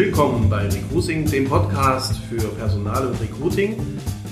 willkommen bei Recruiting, dem Podcast für Personal und Recruiting.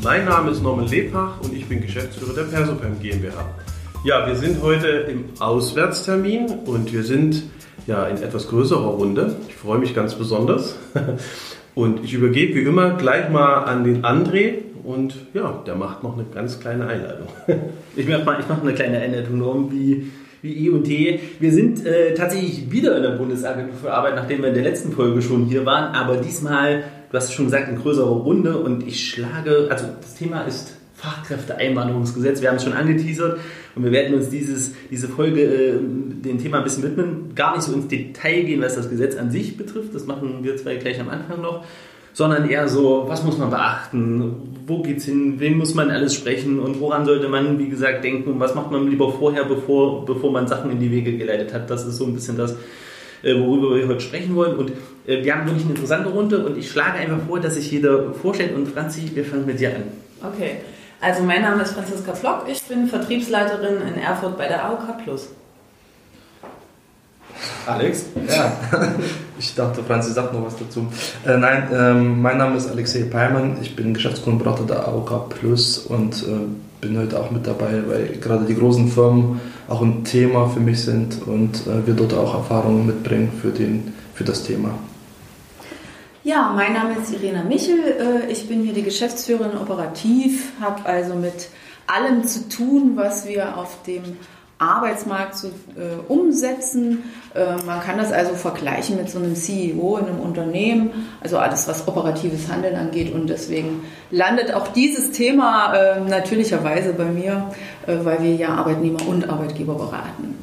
Mein Name ist Norman Lebach und ich bin Geschäftsführer der Persopem GmbH. Ja, wir sind heute im Auswärtstermin und wir sind ja in etwas größerer Runde. Ich freue mich ganz besonders. Und ich übergebe wie immer gleich mal an den André und ja, der macht noch eine ganz kleine Einleitung. Ich mache mal, ich mach eine kleine Einleitung, Norm, wie wie E und D. Wir sind äh, tatsächlich wieder in der Bundesagentur für Arbeit, nachdem wir in der letzten Folge schon hier waren, aber diesmal, du hast schon gesagt, in größerer Runde und ich schlage, also das Thema ist Fachkräfteeinwanderungsgesetz. Wir haben es schon angeteasert und wir werden uns dieses, diese Folge äh, dem Thema ein bisschen widmen. Gar nicht so ins Detail gehen, was das Gesetz an sich betrifft. Das machen wir zwei gleich am Anfang noch sondern eher so, was muss man beachten, wo geht's hin, wen muss man alles sprechen und woran sollte man, wie gesagt, denken und was macht man lieber vorher, bevor, bevor man Sachen in die Wege geleitet hat. Das ist so ein bisschen das, äh, worüber wir heute sprechen wollen. Und äh, wir haben wirklich eine interessante Runde und ich schlage einfach vor, dass sich jeder vorstellt und Franzi, wir fangen mit dir an. Okay, also mein Name ist Franziska Flock, ich bin Vertriebsleiterin in Erfurt bei der AOK Plus. Alex? Ja, ich dachte, Franzi sagt noch was dazu. Äh, nein, ähm, mein Name ist Alexei Peimann, ich bin Geschäftskundenberater der AOK Plus und äh, bin heute auch mit dabei, weil gerade die großen Firmen auch ein Thema für mich sind und äh, wir dort auch Erfahrungen mitbringen für, den, für das Thema. Ja, mein Name ist Irena Michel, äh, ich bin hier die Geschäftsführerin operativ, habe also mit allem zu tun, was wir auf dem Arbeitsmarkt zu äh, umsetzen. Äh, man kann das also vergleichen mit so einem CEO in einem Unternehmen, also alles, was operatives Handeln angeht. Und deswegen landet auch dieses Thema äh, natürlicherweise bei mir, äh, weil wir ja Arbeitnehmer und Arbeitgeber beraten.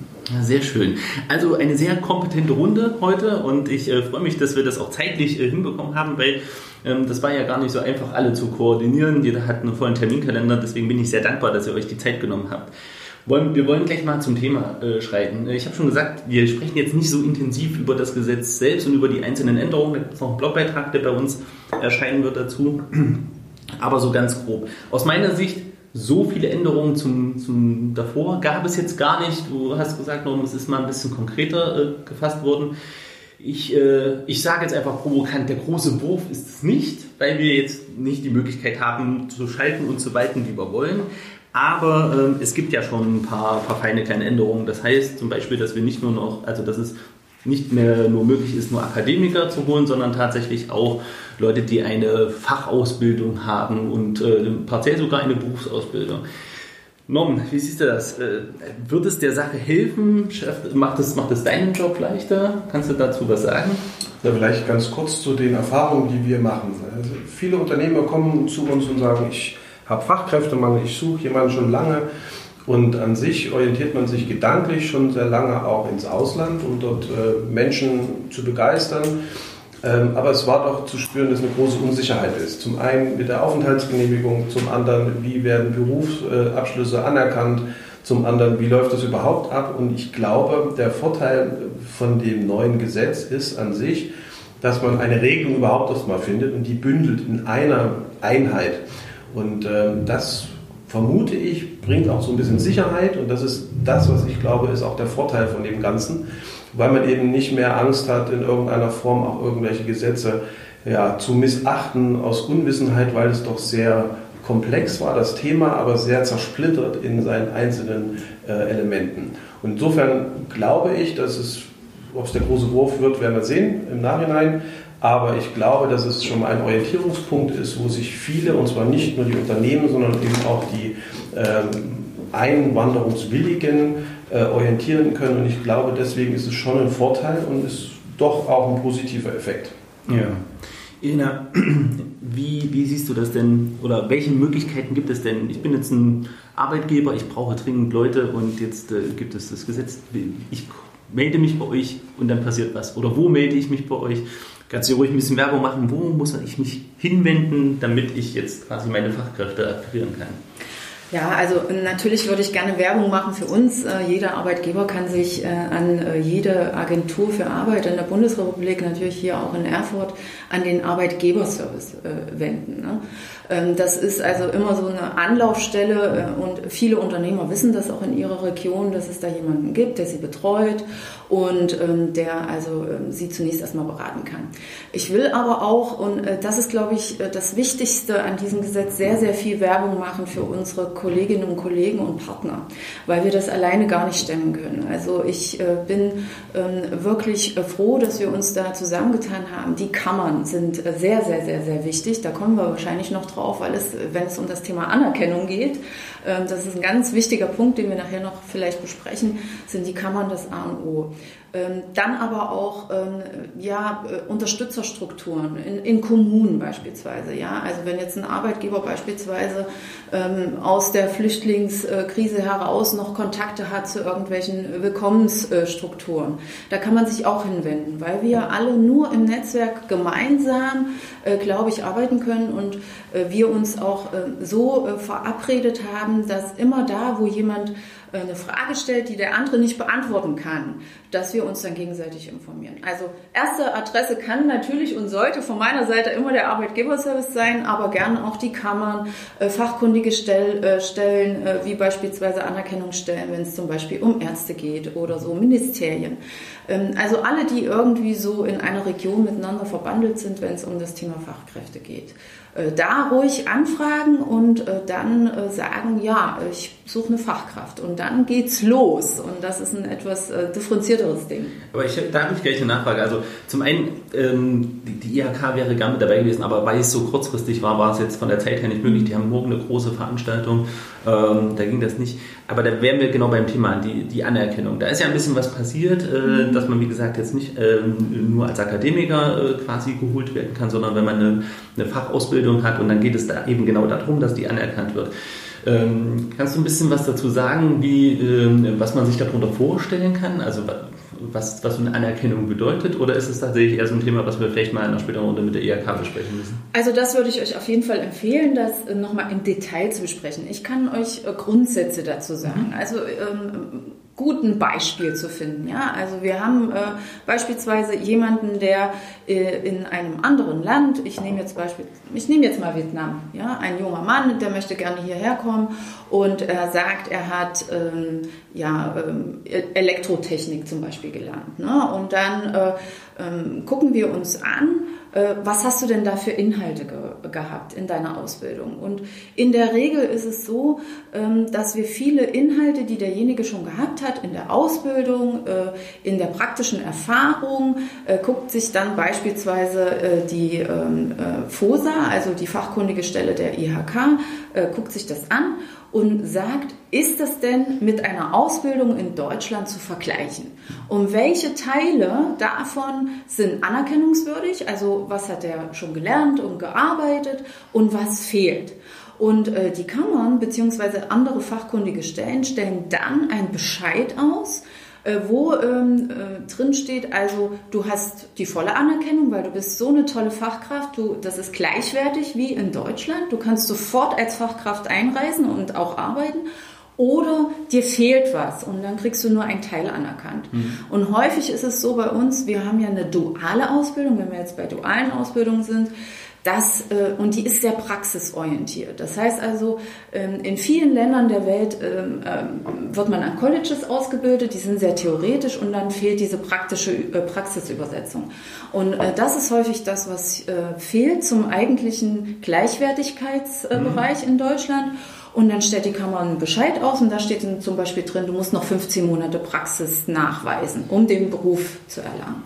Sehr schön. Also eine sehr kompetente Runde heute und ich äh, freue mich, dass wir das auch zeitlich äh, hinbekommen haben, weil ähm, das war ja gar nicht so einfach, alle zu koordinieren. Jeder hat einen vollen Terminkalender, deswegen bin ich sehr dankbar, dass ihr euch die Zeit genommen habt. Wollen, wir wollen gleich mal zum Thema äh, schreiten. Ich habe schon gesagt, wir sprechen jetzt nicht so intensiv über das Gesetz selbst und über die einzelnen Änderungen. Da gibt es noch einen Blogbeitrag, der bei uns erscheinen wird dazu. Aber so ganz grob. Aus meiner Sicht, so viele Änderungen zum, zum davor gab es jetzt gar nicht. Du hast gesagt, es ist mal ein bisschen konkreter äh, gefasst worden. Ich, äh, ich sage jetzt einfach provokant, der große Wurf ist es nicht, weil wir jetzt nicht die Möglichkeit haben zu schalten und zu walten, wie wir wollen. Aber ähm, es gibt ja schon ein paar, paar feine kleine Änderungen. Das heißt zum Beispiel, dass wir nicht nur noch, also dass es nicht mehr nur möglich ist, nur Akademiker zu holen, sondern tatsächlich auch Leute, die eine Fachausbildung haben und äh, partiell sogar eine Berufsausbildung. Norm, wie siehst du das? Äh, wird es der Sache helfen? Macht es, macht es deinen Job leichter? Kannst du dazu was sagen? Ja, vielleicht ganz kurz zu den Erfahrungen, die wir machen. Also viele Unternehmer kommen zu uns und sagen, ich habe Fachkräftemangel, ich suche jemanden schon lange. Und an sich orientiert man sich gedanklich schon sehr lange auch ins Ausland, um dort äh, Menschen zu begeistern. Ähm, aber es war doch zu spüren, dass eine große Unsicherheit ist. Zum einen mit der Aufenthaltsgenehmigung, zum anderen, wie werden Berufsabschlüsse anerkannt, zum anderen, wie läuft das überhaupt ab. Und ich glaube, der Vorteil von dem neuen Gesetz ist an sich, dass man eine Regelung überhaupt erstmal findet und die bündelt in einer Einheit. Und ähm, das vermute ich, bringt auch so ein bisschen Sicherheit. Und das ist das, was ich glaube, ist auch der Vorteil von dem Ganzen, weil man eben nicht mehr Angst hat, in irgendeiner Form auch irgendwelche Gesetze ja, zu missachten aus Unwissenheit, weil es doch sehr komplex war, das Thema, aber sehr zersplittert in seinen einzelnen äh, Elementen. Und insofern glaube ich, dass es, ob es der große Wurf wird, werden wir sehen im Nachhinein, aber ich glaube, dass es schon mal ein Orientierungspunkt ist, wo sich viele, und zwar nicht nur die Unternehmen, sondern eben auch die ähm, Einwanderungswilligen äh, orientieren können. Und ich glaube, deswegen ist es schon ein Vorteil und ist doch auch ein positiver Effekt. Ja. Irina, wie, wie siehst du das denn oder welche Möglichkeiten gibt es denn? Ich bin jetzt ein Arbeitgeber, ich brauche dringend Leute und jetzt äh, gibt es das Gesetz, ich melde mich bei euch und dann passiert was. Oder wo melde ich mich bei euch? Kannst du ruhig ein bisschen Werbung machen, wo muss ich mich hinwenden, damit ich jetzt quasi meine Fachkräfte akquirieren kann? Ja, also natürlich würde ich gerne Werbung machen für uns. Äh, jeder Arbeitgeber kann sich äh, an äh, jede Agentur für Arbeit in der Bundesrepublik, natürlich hier auch in Erfurt, an den Arbeitgeberservice wenden. Ne? Ähm, das ist also immer so eine Anlaufstelle und viele Unternehmer wissen das auch in ihrer Region, dass es da jemanden gibt, der sie betreut und ähm, der also sie zunächst erstmal beraten kann. Ich will aber auch, und das ist glaube ich das Wichtigste an diesem Gesetz, sehr, sehr viel Werbung machen für unsere Kolleginnen und Kollegen und Partner, weil wir das alleine gar nicht stemmen können. Also ich äh, bin ähm, wirklich äh, froh, dass wir uns da zusammengetan haben. Die Kammern sind äh, sehr, sehr, sehr, sehr wichtig. Da kommen wir wahrscheinlich noch drauf, weil es, wenn es um das Thema Anerkennung geht, ähm, das ist ein ganz wichtiger Punkt, den wir nachher noch vielleicht besprechen, sind die Kammern das A und O. Ähm, dann aber auch ähm, ja, äh, Unterstützerstrukturen in, in, Kommunen beispielsweise. Ja? Also wenn jetzt ein Arbeitgeber beispielsweise ähm, aus der Flüchtlingskrise heraus noch Kontakte hat zu irgendwelchen Willkommensstrukturen, da kann man sich auch hinwenden, weil wir alle nur im Netzwerk gemeinsam, glaube ich, arbeiten können und äh, wir uns auch äh, so äh, verabredet haben, dass immer da, wo jemand äh, eine Frage stellt, die der andere nicht beantworten kann, dass wir uns dann gegenseitig informieren. Also erste Adresse kann natürlich und sollte von meiner Seite immer der Arbeitgeberservice sein, aber gerne auch die Kammern, äh, fachkundige Stell, äh, Stellen, äh, wie beispielsweise Anerkennungsstellen, wenn es zum Beispiel um Ärzte geht oder so Ministerien. Ähm, also alle, die irgendwie so in einer Region miteinander verbandelt sind, wenn es um das Thema Fachkräfte geht. Äh, da ruhig anfragen und äh, dann äh, sagen, ja, ich suche eine Fachkraft und dann geht's los und das ist ein etwas differenzierteres Ding. Aber ich, da habe ich gleich eine Nachfrage. Also zum einen, ähm, die, die IHK wäre gerne mit dabei gewesen, aber weil es so kurzfristig war, war es jetzt von der Zeit her nicht möglich. Die haben morgen eine große Veranstaltung, ähm, da ging das nicht. Aber da wären wir genau beim Thema, die, die Anerkennung. Da ist ja ein bisschen was passiert, äh, dass man, wie gesagt, jetzt nicht äh, nur als Akademiker äh, quasi geholt werden kann, sondern wenn man eine, eine, Fachausbildung hat und dann geht es da eben genau darum, dass die anerkannt wird. Ähm, kannst du ein bisschen was dazu sagen, wie, ähm, was man sich darunter vorstellen kann? Also was, was eine Anerkennung bedeutet? Oder ist es tatsächlich eher so ein Thema, was wir vielleicht mal in einer späteren Runde mit der IHK besprechen müssen? Also das würde ich euch auf jeden Fall empfehlen, das äh, nochmal im Detail zu besprechen. Ich kann euch äh, Grundsätze dazu sagen. Mhm. Also ähm, guten Beispiel zu finden. Ja, also wir haben äh, beispielsweise jemanden, der äh, in einem anderen Land, ich nehme jetzt Beispiel, ich nehme jetzt mal Vietnam, ja, ein junger Mann, der möchte gerne hierher kommen und er sagt, er hat ähm, ja ähm, Elektrotechnik zum Beispiel gelernt. Ne? Und dann äh, ähm, gucken wir uns an, äh, was hast du denn da für Inhalte ge gehabt in deiner Ausbildung? Und in der Regel ist es so, ähm, dass wir viele Inhalte, die derjenige schon gehabt hat, in der Ausbildung, äh, in der praktischen Erfahrung, äh, guckt sich dann beispielsweise die ähm, FOSA, also die fachkundige Stelle der IHK, guckt sich das an und sagt, ist das denn mit einer Ausbildung in Deutschland zu vergleichen? Und welche Teile davon sind anerkennungswürdig? Also was hat er schon gelernt und gearbeitet und was fehlt? Und äh, die Kammern bzw. andere fachkundige Stellen stellen dann einen Bescheid aus, wo ähm, äh, drin steht, also du hast die volle Anerkennung, weil du bist so eine tolle Fachkraft, du, das ist gleichwertig wie in Deutschland, du kannst sofort als Fachkraft einreisen und auch arbeiten oder dir fehlt was und dann kriegst du nur ein Teil anerkannt. Mhm. Und häufig ist es so bei uns, wir haben ja eine duale Ausbildung, wenn wir jetzt bei dualen Ausbildungen sind, das, äh, und die ist sehr praxisorientiert. Das heißt also, ähm, in vielen Ländern der Welt ähm, ähm, wird man an Colleges ausgebildet, die sind sehr theoretisch und dann fehlt diese praktische äh, Praxisübersetzung. Und äh, das ist häufig das, was fehlt zum eigentlichen Gleichwertigkeitsbereich mhm. in Deutschland. Und dann stellt die Kammer einen Bescheid aus und da steht dann zum Beispiel drin, du musst noch 15 Monate Praxis nachweisen, um den Beruf zu erlangen.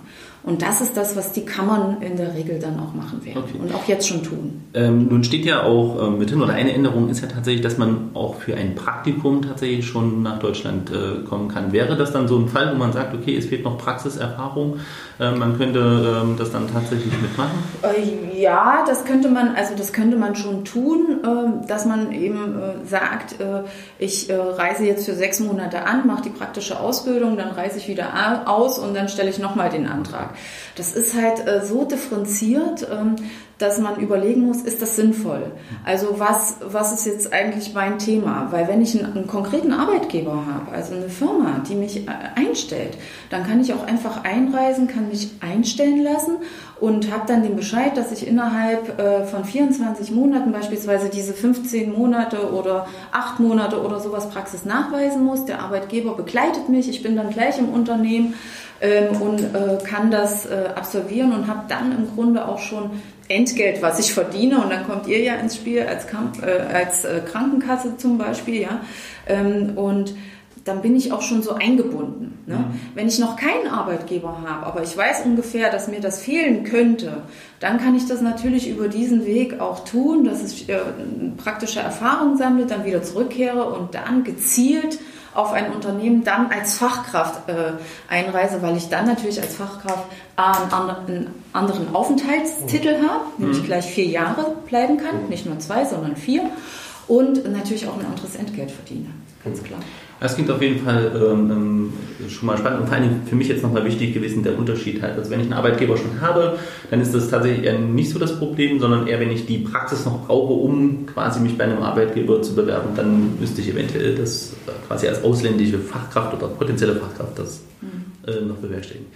Und das ist das, was die Kammern in der Regel dann auch machen werden okay. und auch jetzt schon tun. Ähm, nun steht ja auch äh, mit hin oder eine Änderung ist ja tatsächlich, dass man auch für ein Praktikum tatsächlich schon nach Deutschland äh, kommen kann. Wäre das dann so ein Fall, wo man sagt, okay, es fehlt noch Praxiserfahrung, äh, man könnte ähm, das dann tatsächlich mitmachen? Äh, ja, das könnte man, also das könnte man schon tun, ähm, dass man eben äh, sagt, äh, ich reise jetzt für sechs Monate an, mache die praktische Ausbildung, dann reise ich wieder aus und dann stelle ich nochmal den Antrag. Das ist halt äh, so differenziert, ähm, dass man überlegen muss, ist das sinnvoll? Also was, was ist jetzt eigentlich mein Thema? Weil wenn ich einen, einen konkreten Arbeitgeber habe, also eine Firma, die mich äh, einstellt, dann kann ich auch einfach einreisen, kann mich einstellen lassen und habe dann den Bescheid, dass ich innerhalb äh, von 24 Monaten beispielsweise diese 15 Monate oder 8 Monate oder sowas Praxis nachweisen muss. Der Arbeitgeber begleitet mich, ich bin dann gleich im Unternehmen ähm, und äh, kann das äh, absolvieren und habe dann im Grunde auch schon Entgelt, was ich verdiene, und dann kommt ihr ja ins Spiel als, Krankenkasse zum Beispiel, ja. Ähm, und dann bin ich auch schon so eingebunden. Ne? Mhm. Wenn ich noch keinen Arbeitgeber habe, aber ich weiß ungefähr, dass mir das fehlen könnte, dann kann ich das natürlich über diesen Weg auch tun, dass ich äh, praktische Erfahrung sammle, dann wieder zurückkehre und dann gezielt auf ein Unternehmen dann als Fachkraft äh, einreise, weil ich dann natürlich als Fachkraft einen anderen Aufenthaltstitel mhm. habe, nämlich mhm. gleich vier Jahre bleiben kann, mhm. nicht nur zwei, sondern vier und natürlich auch ein anderes Entgelt verdiene, ganz klar. Das klingt auf jeden Fall ähm, ähm, schon mal spannend und vor allem für mich jetzt nochmal wichtig gewesen, der Unterschied halt. Also wenn ich einen Arbeitgeber schon habe, dann ist das tatsächlich eher nicht so das Problem, sondern eher, wenn ich die Praxis noch brauche, um quasi mich bei einem Arbeitgeber zu bewerben, dann müsste ich eventuell das quasi als ausländische Fachkraft oder potenzielle Fachkraft das mhm. Äh, noch bewerkstelligen.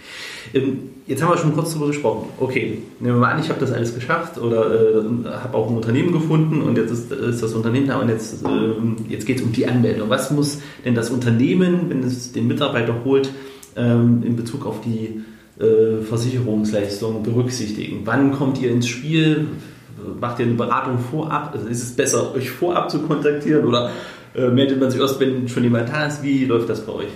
Ähm, jetzt haben wir schon kurz darüber gesprochen. Okay, nehmen wir mal an, ich habe das alles geschafft oder äh, habe auch ein Unternehmen gefunden und jetzt ist, ist das Unternehmen da und jetzt, äh, jetzt geht es um die Anmeldung. Was muss denn das Unternehmen, wenn es den Mitarbeiter holt, ähm, in Bezug auf die äh, Versicherungsleistung berücksichtigen? Wann kommt ihr ins Spiel? Macht ihr eine Beratung vorab? Also ist es besser, euch vorab zu kontaktieren oder äh, meldet man sich erst, wenn schon jemand da ist? Wie läuft das bei euch?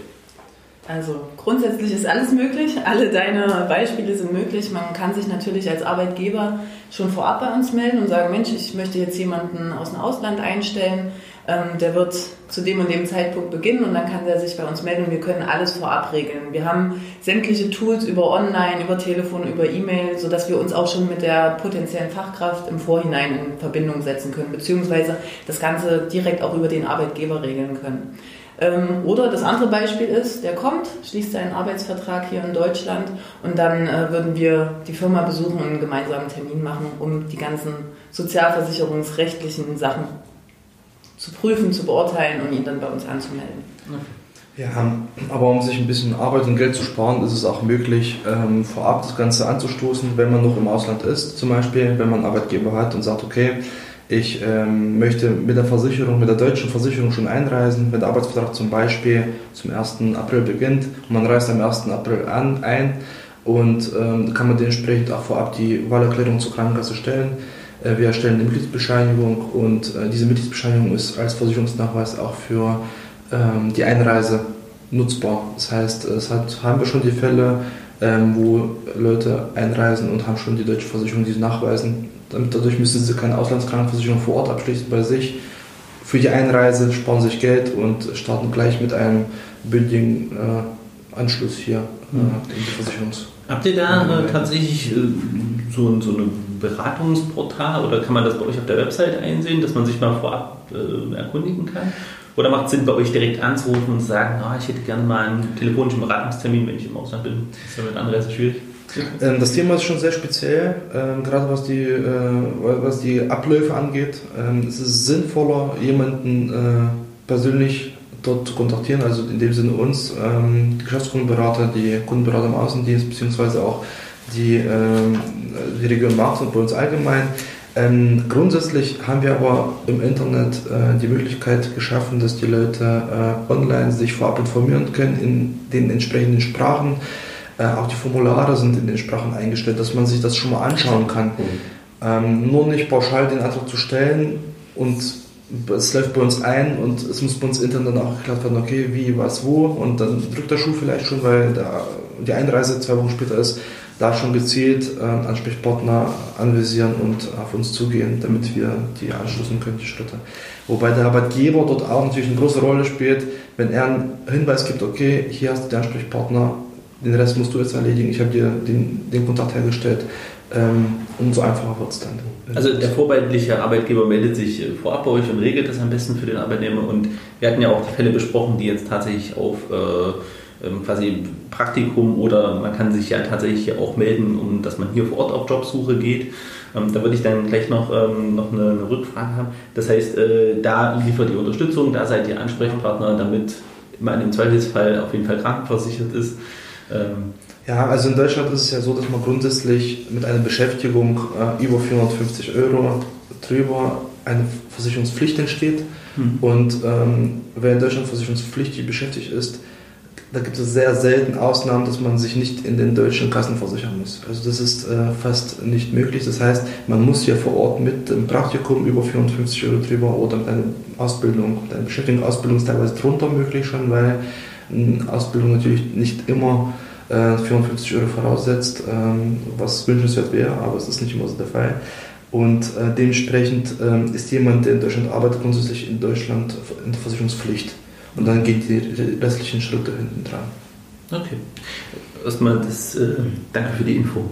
Also grundsätzlich ist alles möglich. Alle deine Beispiele sind möglich. Man kann sich natürlich als Arbeitgeber schon vorab bei uns melden und sagen, Mensch, ich möchte jetzt jemanden aus dem Ausland einstellen. Ähm, der wird zu dem und dem Zeitpunkt beginnen und dann kann der sich bei uns melden und wir können alles vorab regeln. Wir haben sämtliche Tools über Online, über Telefon, über E-Mail, sodass wir uns auch schon mit der potenziellen Fachkraft im Vorhinein in Verbindung setzen können, beziehungsweise das Ganze direkt auch über den Arbeitgeber regeln können. Ähm, oder das andere Beispiel ist, der kommt, schließt seinen Arbeitsvertrag hier in Deutschland und dann äh, würden wir die Firma besuchen und einen gemeinsamen Termin machen, um die ganzen sozialversicherungsrechtlichen Sachen zu prüfen, zu beurteilen und ihn dann bei uns anzumelden. Ja, aber um sich ein bisschen Arbeit und Geld zu sparen, ist es auch möglich, ähm, vorab das Ganze anzustoßen, wenn man noch im Ausland ist, zum Beispiel, wenn man einen Arbeitgeber hat und sagt, okay, ich ähm, möchte mit der Versicherung, mit der deutschen Versicherung schon einreisen, wenn der Arbeitsvertrag zum Beispiel zum 1. April beginnt und man reist am 1. April an, ein und ähm, kann man dementsprechend auch vorab die Wahlerklärung zur Krankenkasse stellen. Äh, wir erstellen eine Mitgliedsbescheinigung und äh, diese Mitgliedsbescheinigung ist als Versicherungsnachweis auch für ähm, die Einreise nutzbar. Das heißt, es hat, haben wir schon die Fälle, ähm, wo Leute einreisen und haben schon die deutsche Versicherung diese nachweisen damit, dadurch müssen sie keine Auslandskrankenversicherung vor Ort abschließen bei sich. Für die Einreise sparen sich Geld und starten gleich mit einem bündigen äh, Anschluss hier äh, hm. in die Versicherungs. Habt ihr da äh, tatsächlich äh, so, so ein Beratungsportal oder kann man das bei euch auf der Website einsehen, dass man sich mal vorab äh, erkundigen kann? Oder macht es Sinn, bei euch direkt anzurufen und zu sagen, oh, ich hätte gerne mal einen telefonischen Beratungstermin, wenn ich im Ausland bin? Das ist ja mit Anreise schwierig. Ähm, das Thema ist schon sehr speziell, ähm, gerade was die, äh, was die Abläufe angeht. Ähm, es ist sinnvoller, jemanden äh, persönlich dort zu kontaktieren, also in dem Sinne uns, die Geschäftskundenberater, die Kundenberater im Außendienst, beziehungsweise auch die, die Region Markt und bei uns allgemein. Ähm, grundsätzlich haben wir aber im Internet äh, die Möglichkeit geschaffen, dass die Leute äh, online sich vorab informieren können in den entsprechenden Sprachen. Äh, auch die Formulare sind in den Sprachen eingestellt, dass man sich das schon mal anschauen kann. Mhm. Ähm, nur nicht pauschal den Antrag zu stellen und es läuft bei uns ein und es muss bei uns intern dann auch geklärt werden, okay, wie, was, wo und dann drückt der Schuh vielleicht schon, weil da die Einreise zwei Wochen später ist, da schon gezielt äh, Ansprechpartner anvisieren und auf uns zugehen, damit wir die anschließen können, die Schritte. Wobei der Arbeitgeber dort auch natürlich eine große Rolle spielt, wenn er einen Hinweis gibt, okay, hier hast du den Ansprechpartner, den Rest musst du jetzt erledigen, ich habe dir den, den Kontakt hergestellt. Ähm, umso einfacher wird es dann. Also der vorbildliche Arbeitgeber meldet sich äh, vorab bei euch und regelt das am besten für den Arbeitnehmer. Und wir hatten ja auch die Fälle besprochen, die jetzt tatsächlich auf äh, ähm, quasi Praktikum oder man kann sich ja tatsächlich auch melden, um dass man hier vor Ort auf Jobsuche geht. Ähm, da würde ich dann gleich noch, ähm, noch eine, eine, Rückfrage haben. Das heißt, äh, da liefert ihr Unterstützung, da seid ihr Ansprechpartner, damit man im Zweifelsfall auf jeden Fall krankenversichert ist. Ähm, ja, also in Deutschland ist es ja so, dass man grundsätzlich mit einer Beschäftigung äh, über 450 Euro drüber eine Versicherungspflicht entsteht. Mhm. Und ähm, wer in Deutschland versicherungspflichtig beschäftigt ist, da gibt es sehr selten Ausnahmen, dass man sich nicht in den deutschen Kassen versichern muss. Also das ist äh, fast nicht möglich. Das heißt, man muss ja vor Ort mit dem Praktikum über 450 Euro drüber oder mit einer Ausbildung, mit einer Beschäftigungsausbildung ist teilweise drunter möglich schon, weil Ausbildung natürlich nicht immer äh, 450 Euro voraussetzt, ähm, was wünschenswert wäre, aber es ist nicht immer so der Fall. Und äh, dementsprechend ähm, ist jemand, der in Deutschland arbeitet, grundsätzlich in Deutschland in der Versicherungspflicht. Und dann geht die restlichen Schritte hinten dran. Okay. Erstmal das, äh, danke für die Info.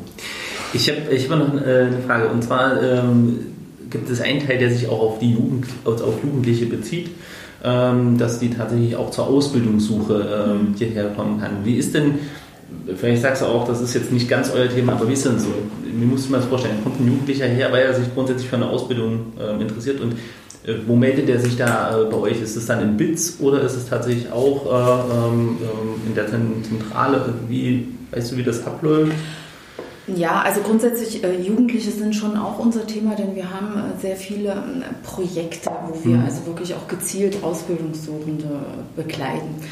Ich habe ich hab noch äh, eine Frage und zwar ähm, gibt es einen Teil, der sich auch auf die Jugend, auf Jugendliche bezieht, ähm, dass die tatsächlich auch zur Ausbildungssuche ähm, hierher kommen kann. Wie ist denn, vielleicht sagst du auch, das ist jetzt nicht ganz euer Thema, aber wie ist denn so? Mir muss man das vorstellen, kommt ein Jugendlicher her, weil er sich grundsätzlich für eine Ausbildung äh, interessiert und äh, wo meldet er sich da äh, bei euch? Ist es dann in BITS oder ist es tatsächlich auch äh, ähm, in der Zentrale? Wie, weißt du, wie das abläuft? Ja, also grundsätzlich äh, Jugendliche sind schon auch unser Thema, denn wir haben äh, sehr viele äh, Projekte, wo wir mhm. also wirklich auch gezielt Ausbildungssuchende begleiten.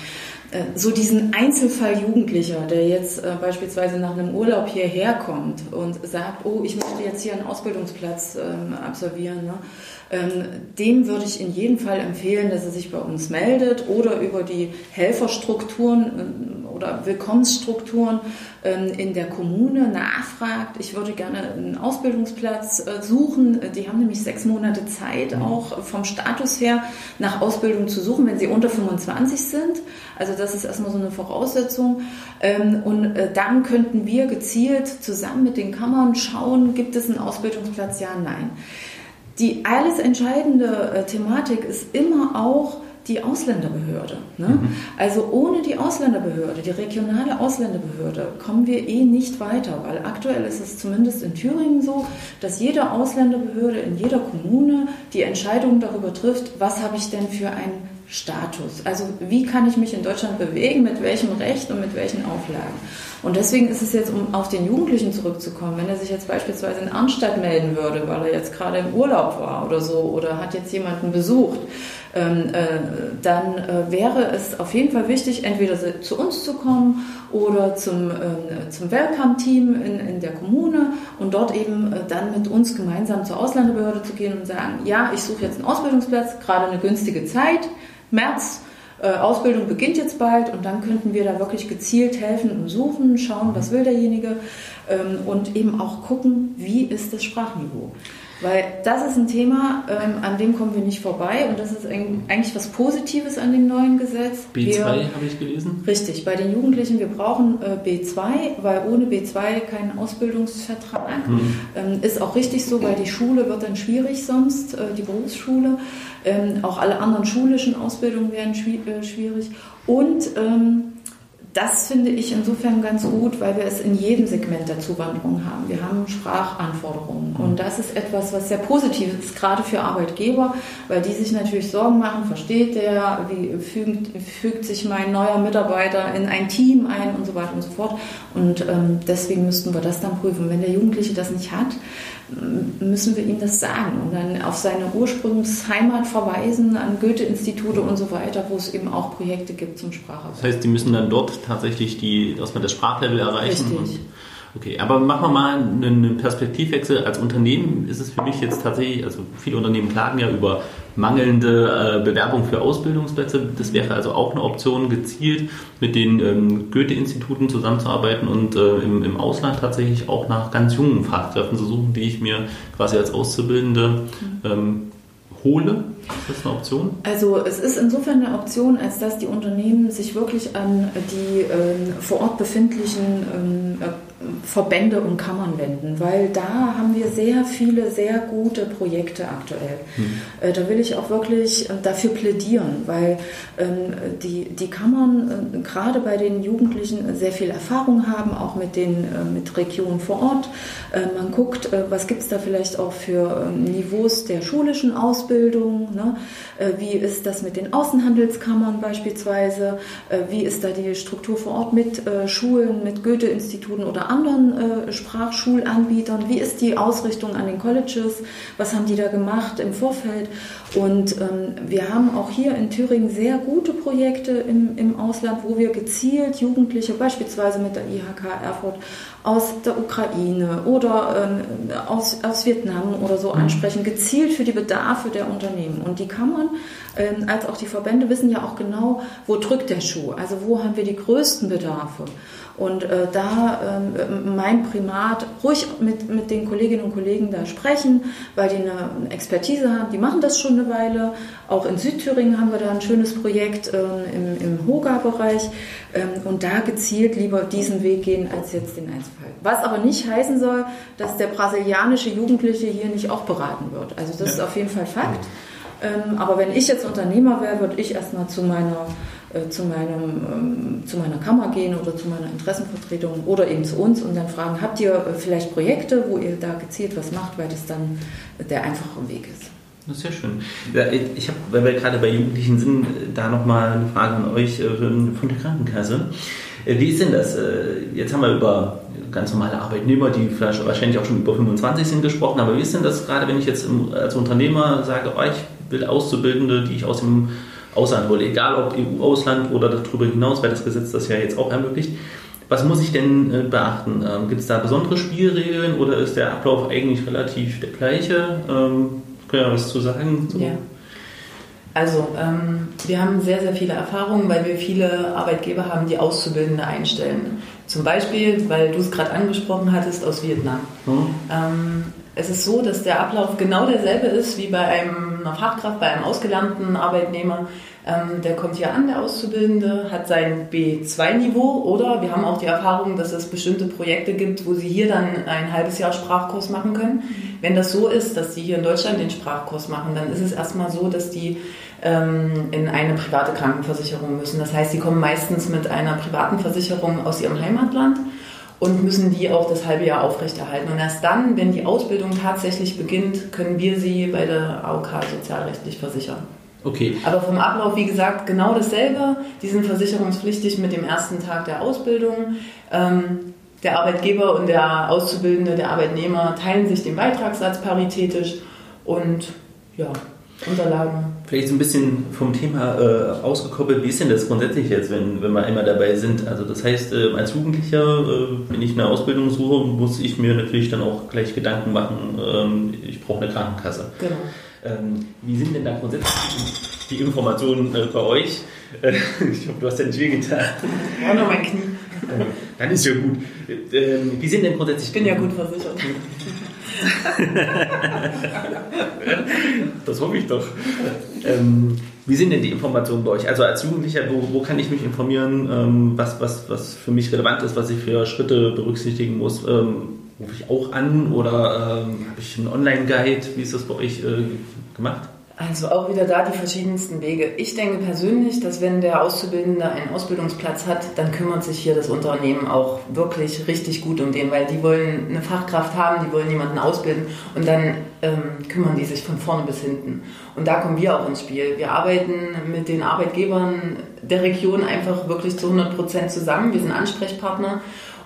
Äh, so diesen Einzelfall Jugendlicher, der jetzt äh, beispielsweise nach einem Urlaub hierher kommt und sagt, oh, ich möchte jetzt hier einen Ausbildungsplatz ähm, absolvieren, ne? Ähm, dem würde ich in jedem Fall empfehlen, dass er sich bei uns meldet oder über die Helferstrukturen oder Willkommensstrukturen ähm, in der Kommune nachfragt. Ich würde gerne einen Ausbildungsplatz äh, suchen. Die haben nämlich sechs Monate Zeit, mhm. auch vom Status her nach Ausbildung zu suchen, wenn sie unter 25 sind. Also das ist erstmal so eine Voraussetzung. Ähm, und äh, dann könnten wir gezielt zusammen mit den Kammern schauen, gibt es einen Ausbildungsplatz? Ja, nein. Die alles entscheidende äh, Thematik ist immer auch, die Ausländerbehörde. Ne? Mhm. Also ohne die Ausländerbehörde, die regionale Ausländerbehörde, kommen wir eh nicht weiter, weil aktuell ist es zumindest in Thüringen so, dass jede Ausländerbehörde in jeder Kommune die Entscheidung darüber trifft, was habe ich denn für einen Status. Also wie kann ich mich in Deutschland bewegen, mit welchem Recht und mit welchen Auflagen. Und deswegen ist es jetzt, um auf den Jugendlichen zurückzukommen, wenn er sich jetzt beispielsweise in Arnstadt melden würde, weil er jetzt gerade im Urlaub war oder so, oder hat jetzt jemanden besucht, ähm, äh, dann äh, wäre es auf jeden Fall wichtig, entweder zu uns zu kommen oder zum, äh, zum Welcome-Team in, in der Kommune und dort eben äh, dann mit uns gemeinsam zur Ausländerbehörde zu gehen und sagen, ja, ich suche jetzt einen Ausbildungsplatz, gerade eine günstige Zeit, März, Ausbildung beginnt jetzt bald und dann könnten wir da wirklich gezielt helfen und suchen, schauen, was will derjenige ähm, und eben auch gucken, wie ist das Sprachniveau. Weil das ist ein Thema, ähm, an dem kommen wir nicht vorbei und das ist eigentlich was Positives an dem neuen Gesetz. B2 habe ich gelesen. Richtig, bei den Jugendlichen, wir brauchen äh, B2, weil ohne B2 kein Ausbildungsvertrag. Mhm. Ähm, ist auch richtig so, weil die Schule wird dann schwierig sonst, äh, die Berufsschule. Ähm, auch alle anderen schulischen Ausbildungen werden äh, schwierig. Und ähm, das finde ich insofern ganz gut, weil wir es in jedem Segment der Zuwanderung haben. Wir haben Sprachanforderungen und das ist etwas, was sehr positiv ist, gerade für Arbeitgeber, weil die sich natürlich Sorgen machen, versteht der, wie fügt, fügt sich mein neuer Mitarbeiter in ein Team ein und so weiter und so fort. Und ähm, deswegen müssten wir das dann prüfen. Wenn der Jugendliche das nicht hat, müssen wir ihm das sagen und dann auf seine Ursprungsheimat verweisen, an Goethe-Institute und so weiter, wo es eben auch Projekte gibt zum Spracherwerb. Das heißt, die müssen dann dort tatsächlich die, erstmal das Sprachlevel erreichen. Richtig. Okay, aber machen wir mal einen Perspektivwechsel. Als Unternehmen ist es für mich jetzt tatsächlich, also viele Unternehmen klagen ja über mangelnde äh, Bewerbung für Ausbildungsplätze. Das wäre also auch eine Option, gezielt mit den ähm, Goethe-Instituten zusammenzuarbeiten und äh, im, im, Ausland tatsächlich auch nach ganz jungen Fachkräften zu suchen, die ich mir quasi als Auszubildende ähm, hole? Ist das eine Option? Also es ist insofern eine Option, als dass die Unternehmen sich wirklich an die ähm, vor Ort befindlichen ähm, Verbände und Kammern wenden, weil da haben wir sehr viele, sehr gute Projekte aktuell. Mhm. da will ich auch wirklich dafür plädieren, weil ähm, die, die Kammern gerade bei den Jugendlichen sehr viel Erfahrung haben, auch mit den mit Regionen vor Ort. man guckt, was gibt es da vielleicht auch für ähm, Niveaus der schulischen Ausbildung, ne? wie ist das mit den Außenhandelskammern beispielsweise, wie ist da die Struktur vor Ort mit Schulen, mit Goethe-Instituten oder anderen äh, Sprachschulanbietern? Wie ist die Ausrichtung an den Colleges? Was haben die da gemacht im Vorfeld? Und ähm, wir haben auch hier in Thüringen sehr gute Projekte im, im Ausland, wo wir gezielt Jugendliche, beispielsweise mit der IHK Erfurt, aus der Ukraine oder ähm, aus, aus Vietnam oder so ansprechen, gezielt für die Bedarfe der Unternehmen. Und die Kammern ähm, als auch die Verbände wissen ja auch genau, wo drückt der Schuh, also wo haben wir die größten Bedarfe. Und äh, da ähm, mein Primat ruhig mit, mit den Kolleginnen und Kollegen da sprechen, weil die eine Expertise haben. Die machen das schon eine Weile. Auch in Südthüringen haben wir da ein schönes Projekt ähm, im, im Hoga-Bereich. Ähm, und da gezielt lieber diesen Weg gehen als jetzt den Einzelfall. Was aber nicht heißen soll, dass der brasilianische Jugendliche hier nicht auch beraten wird. Also das ist auf jeden Fall Fakt. Ähm, aber wenn ich jetzt Unternehmer wäre, würde ich erstmal zu meiner äh, zu, meinem, ähm, zu meiner Kammer gehen oder zu meiner Interessenvertretung oder eben zu uns und dann fragen, habt ihr äh, vielleicht Projekte, wo ihr da gezielt was macht, weil das dann der einfachere Weg ist. Das ist ja schön. Ja, ich habe, weil wir gerade bei Jugendlichen sind, da nochmal eine Frage an euch äh, von der Krankenkasse. Wie ist denn das? Jetzt haben wir über ganz normale Arbeitnehmer, die wahrscheinlich auch schon über 25 sind, gesprochen, aber wie ist denn das gerade, wenn ich jetzt als Unternehmer sage, oh, ich will Auszubildende, die ich aus dem Ausland hole, egal ob EU-Ausland oder darüber hinaus, weil das Gesetz das ja jetzt auch ermöglicht. Was muss ich denn äh, beachten? Ähm, Gibt es da besondere Spielregeln oder ist der Ablauf eigentlich relativ der gleiche? Ähm, können wir was zu sagen? Ja. Also, ähm, wir haben sehr, sehr viele Erfahrungen, weil wir viele Arbeitgeber haben, die Auszubildende einstellen. Zum Beispiel, weil du es gerade angesprochen hattest, aus Vietnam. Mhm. Ähm, es ist so, dass der Ablauf genau derselbe ist wie bei einem, einer Fachkraft, bei einem ausgelernten Arbeitnehmer. Ähm, der kommt hier an, der Auszubildende, hat sein B2-Niveau oder wir haben auch die Erfahrung, dass es bestimmte Projekte gibt, wo sie hier dann ein halbes Jahr Sprachkurs machen können. Wenn das so ist, dass sie hier in Deutschland den Sprachkurs machen, dann ist es erstmal so, dass die ähm, in eine private Krankenversicherung müssen. Das heißt, sie kommen meistens mit einer privaten Versicherung aus ihrem Heimatland und müssen die auch das halbe Jahr aufrechterhalten. Und erst dann, wenn die Ausbildung tatsächlich beginnt, können wir sie bei der AOK sozialrechtlich versichern. Okay. Aber vom Ablauf, wie gesagt, genau dasselbe. Die sind versicherungspflichtig mit dem ersten Tag der Ausbildung. Ähm, der Arbeitgeber und der Auszubildende, der Arbeitnehmer teilen sich den Beitragssatz paritätisch und ja, Unterlagen. Vielleicht so ein bisschen vom Thema äh, ausgekoppelt, wie ist denn das grundsätzlich jetzt, wenn, wenn wir einmal dabei sind? Also das heißt, äh, als Jugendlicher, äh, wenn ich eine Ausbildung suche, muss ich mir natürlich dann auch gleich Gedanken machen, ähm, ich brauche eine Krankenkasse. Genau. Ähm, wie sind denn da grundsätzlich die Informationen äh, bei euch? Äh, ich hoffe, du hast ja nicht wehgetan. Ja, nur mein Knie. Äh, dann ist ja gut. Ähm, wie sind denn grundsätzlich... Ich bin ja gut versichert. das hoffe ich doch. Ähm, wie sind denn die Informationen bei euch? Also als Jugendlicher, wo, wo kann ich mich informieren, ähm, was, was, was für mich relevant ist, was ich für Schritte berücksichtigen muss? Ähm, rufe ich auch an oder ähm, habe ich einen Online-Guide? Wie ist das bei euch äh, gemacht? Also auch wieder da die verschiedensten Wege. Ich denke persönlich, dass wenn der Auszubildende einen Ausbildungsplatz hat, dann kümmert sich hier das Unternehmen auch wirklich richtig gut um den, weil die wollen eine Fachkraft haben, die wollen jemanden ausbilden und dann ähm, kümmern die sich von vorne bis hinten. Und da kommen wir auch ins Spiel. Wir arbeiten mit den Arbeitgebern der Region einfach wirklich zu 100 Prozent zusammen. Wir sind Ansprechpartner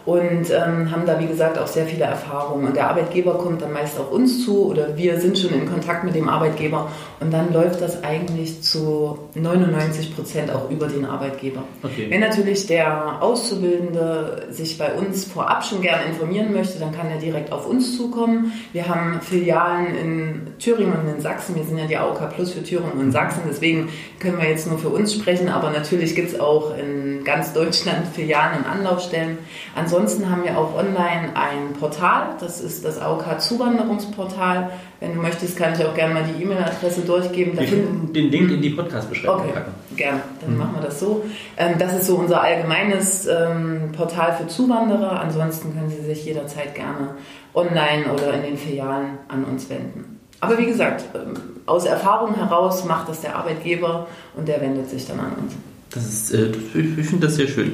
und ähm, haben da, wie gesagt, auch sehr viele Erfahrungen. Und der Arbeitgeber kommt dann meist auf uns zu oder wir sind schon in Kontakt mit dem Arbeitgeber und dann läuft das eigentlich zu 99 Prozent auch über den Arbeitgeber. Okay. Wenn natürlich der Auszubildende sich bei uns vorab schon gerne informieren möchte, dann kann er direkt auf uns zukommen. Wir haben Filialen in Thüringen und in Sachsen. Wir sind ja die AOK Plus für Thüringen und Sachsen, deswegen können wir jetzt nur für uns sprechen, aber natürlich gibt es auch in ganz Deutschland Filialen und Anlaufstellen. Ansonsten ansonsten haben wir auch online ein Portal, das ist das AOK Zuwanderungsportal. Wenn du möchtest, kann ich auch gerne mal die E-Mail-Adresse durchgeben. Wir können den Link in die Podcast-Beschreibung okay, packen. Gerne, dann mhm. machen wir das so. Ähm, das ist so unser allgemeines ähm, Portal für Zuwanderer. Ansonsten können Sie sich jederzeit gerne online oder in den Filialen an uns wenden. Aber wie gesagt, ähm, aus Erfahrung heraus macht das der Arbeitgeber und der wendet sich dann an uns. Das ist, äh, ich finde das sehr schön.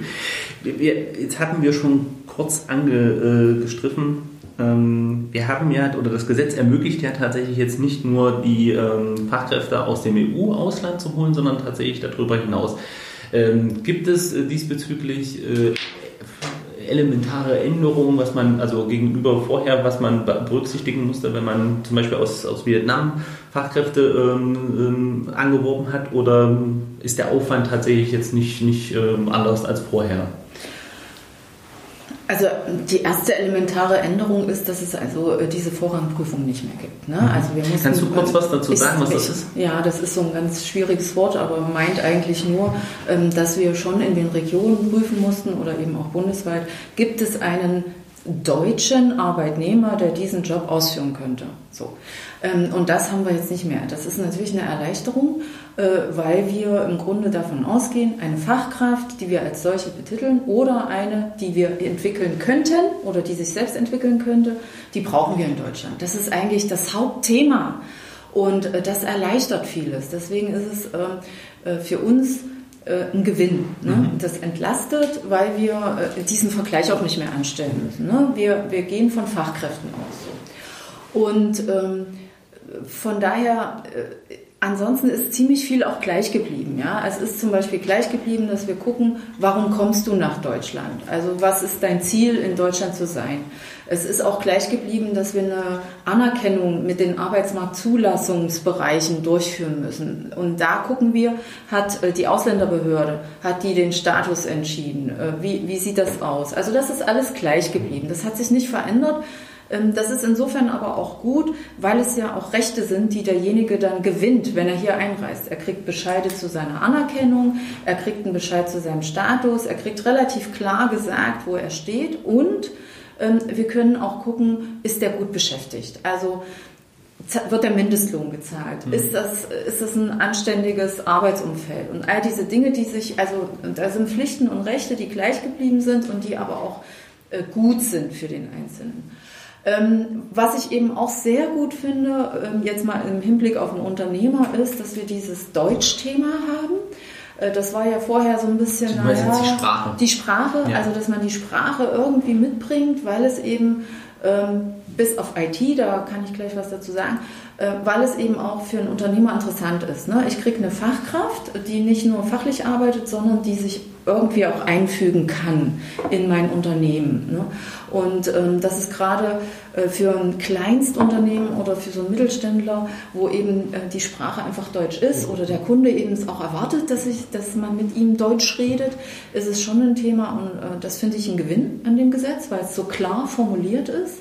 Wir, jetzt hatten wir schon kurz angestriffen. Ähm, wir haben ja, oder das Gesetz ermöglicht ja tatsächlich jetzt nicht nur die ähm, Fachkräfte aus dem EU-Ausland zu holen, sondern tatsächlich darüber hinaus. Ähm, gibt es äh, diesbezüglich äh, elementare Änderungen, was man, also gegenüber vorher, was man berücksichtigen musste, wenn man zum Beispiel aus, aus Vietnam Fachkräfte ähm, ähm, angeworben hat? Oder ist der Aufwand tatsächlich jetzt nicht, nicht ähm, anders als vorher? Also die erste elementare Änderung ist, dass es also äh, diese Vorrangprüfung nicht mehr gibt. Ne? Mhm. Also wir mussten, Kannst du kurz was dazu sagen, was das ist? Ja, das ist so ein ganz schwieriges Wort, aber meint eigentlich nur, ähm, dass wir schon in den Regionen prüfen mussten oder eben auch bundesweit, gibt es einen deutschen Arbeitnehmer, der diesen Job ausführen könnte. So. Ähm, und das haben wir jetzt nicht mehr. Das ist natürlich eine Erleichterung, äh, weil wir im Grunde davon ausgehen, eine Fachkraft, die wir als solche betiteln oder eine, die wir entwickeln könnten oder die sich selbst entwickeln könnte, die brauchen wir in Deutschland. Das ist eigentlich das Hauptthema und äh, das erleichtert vieles. Deswegen ist es ähm, äh, für uns ein Gewinn. Ne? Mhm. Das entlastet, weil wir diesen Vergleich auch nicht mehr anstellen müssen. Ne? Wir, wir gehen von Fachkräften aus. Und ähm, von daher, äh, ansonsten ist ziemlich viel auch gleich geblieben. Ja? Es ist zum Beispiel gleich geblieben, dass wir gucken, warum kommst du nach Deutschland? Also was ist dein Ziel, in Deutschland zu sein? Es ist auch gleich geblieben, dass wir eine Anerkennung mit den Arbeitsmarktzulassungsbereichen durchführen müssen. Und da gucken wir, hat äh, die Ausländerbehörde, hat die den Status entschieden? Äh, wie, wie sieht das aus? Also das ist alles gleich geblieben. Das hat sich nicht verändert. Ähm, das ist insofern aber auch gut, weil es ja auch Rechte sind, die derjenige dann gewinnt, wenn er hier einreist. Er kriegt Bescheide zu seiner Anerkennung, er kriegt einen Bescheid zu seinem Status, er kriegt relativ klar gesagt, wo er steht und ähm, wir können auch gucken, ist er gut beschäftigt. Also wird der Mindestlohn gezahlt? Mhm. Ist, das, ist das ein anständiges Arbeitsumfeld? Und all diese Dinge, die sich, also da sind Pflichten und Rechte, die gleich geblieben sind und die aber auch äh, gut sind für den Einzelnen. Ähm, was ich eben auch sehr gut finde, ähm, jetzt mal im Hinblick auf einen Unternehmer, ist, dass wir dieses Deutschthema haben. Äh, das war ja vorher so ein bisschen naja, die Sprache. Die Sprache, ja. also dass man die Sprache irgendwie mitbringt, weil es eben ähm, bis auf IT, da kann ich gleich was dazu sagen, äh, weil es eben auch für einen Unternehmer interessant ist. Ne? Ich kriege eine Fachkraft, die nicht nur fachlich arbeitet, sondern die sich irgendwie auch einfügen kann in mein Unternehmen. Ne? Und ähm, das ist gerade äh, für ein Kleinstunternehmen oder für so einen Mittelständler, wo eben äh, die Sprache einfach Deutsch ist oder der Kunde eben es auch erwartet, dass, ich, dass man mit ihm Deutsch redet, ist es schon ein Thema und äh, das finde ich ein Gewinn an dem Gesetz, weil es so klar formuliert ist.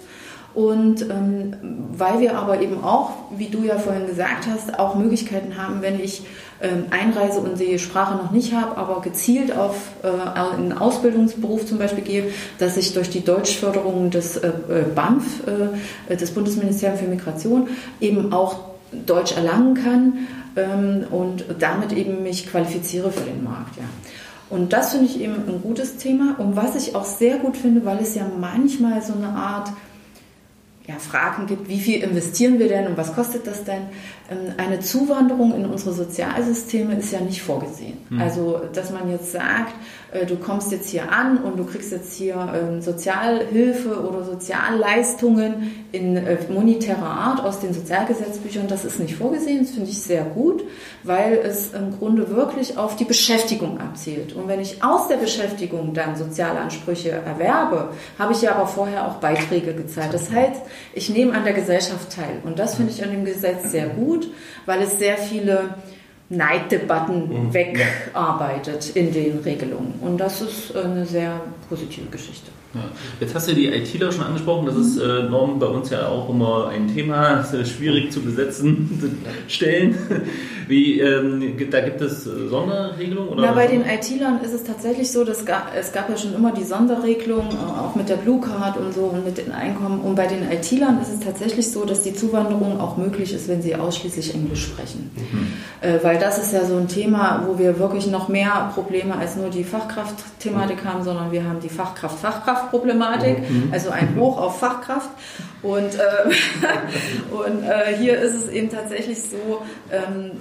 Und ähm, weil wir aber eben auch, wie du ja vorhin gesagt hast, auch Möglichkeiten haben, wenn ich ähm, einreise und die Sprache noch nicht habe, aber gezielt auf äh, einen Ausbildungsberuf zum Beispiel gehe, dass ich durch die Deutschförderung des äh, äh BAMF, äh, des Bundesministeriums für Migration, eben auch Deutsch erlangen kann ähm, und damit eben mich qualifiziere für den Markt. Ja. Und das finde ich eben ein gutes Thema. Und was ich auch sehr gut finde, weil es ja manchmal so eine Art ja, Fragen gibt, wie viel investieren wir denn und was kostet das denn? Ähm, eine Zuwanderung in unsere Sozialsysteme ist ja nicht vorgesehen. Mhm. Also, dass man jetzt sagt, äh, du kommst jetzt hier an und du kriegst jetzt hier ähm, Sozialhilfe oder Sozialleistungen in äh, monetärer Art aus den Sozialgesetzbüchern, das ist nicht vorgesehen. Das finde ich sehr gut, weil es im Grunde wirklich auf die Beschäftigung abzielt. Und wenn ich aus der Beschäftigung dann Sozialansprüche erwerbe, habe ich ja aber vorher auch Beiträge gezahlt. Das heißt, ich nehme an der Gesellschaft teil. Und das finde ich an dem Gesetz sehr gut, weil es sehr viele Neiddebatten mhm. wegarbeitet in den Regelungen. Und das ist eine sehr positive Geschichte. Ja. Jetzt hast du die ITler schon angesprochen, das ist äh, Norm bei uns ja auch immer ein Thema, ist, äh, schwierig zu besetzen, Stellen. Wie, ähm, da gibt es äh, Sonderregelungen? Oder Na, bei den IT-Lern ist es tatsächlich so, dass es gab ja schon immer die Sonderregelung, äh, auch mit der Blue Card und so und mit den Einkommen. Und bei den IT-Lern ist es tatsächlich so, dass die Zuwanderung auch möglich ist, wenn sie ausschließlich Englisch sprechen. Mhm. Äh, weil das ist ja so ein Thema, wo wir wirklich noch mehr Probleme als nur die Fachkraft-Thematik mhm. haben, sondern wir haben die Fachkraft-Fachkraft-Problematik, mhm. also ein Hoch auf Fachkraft. Und, äh, und äh, hier ist es eben tatsächlich so, ähm,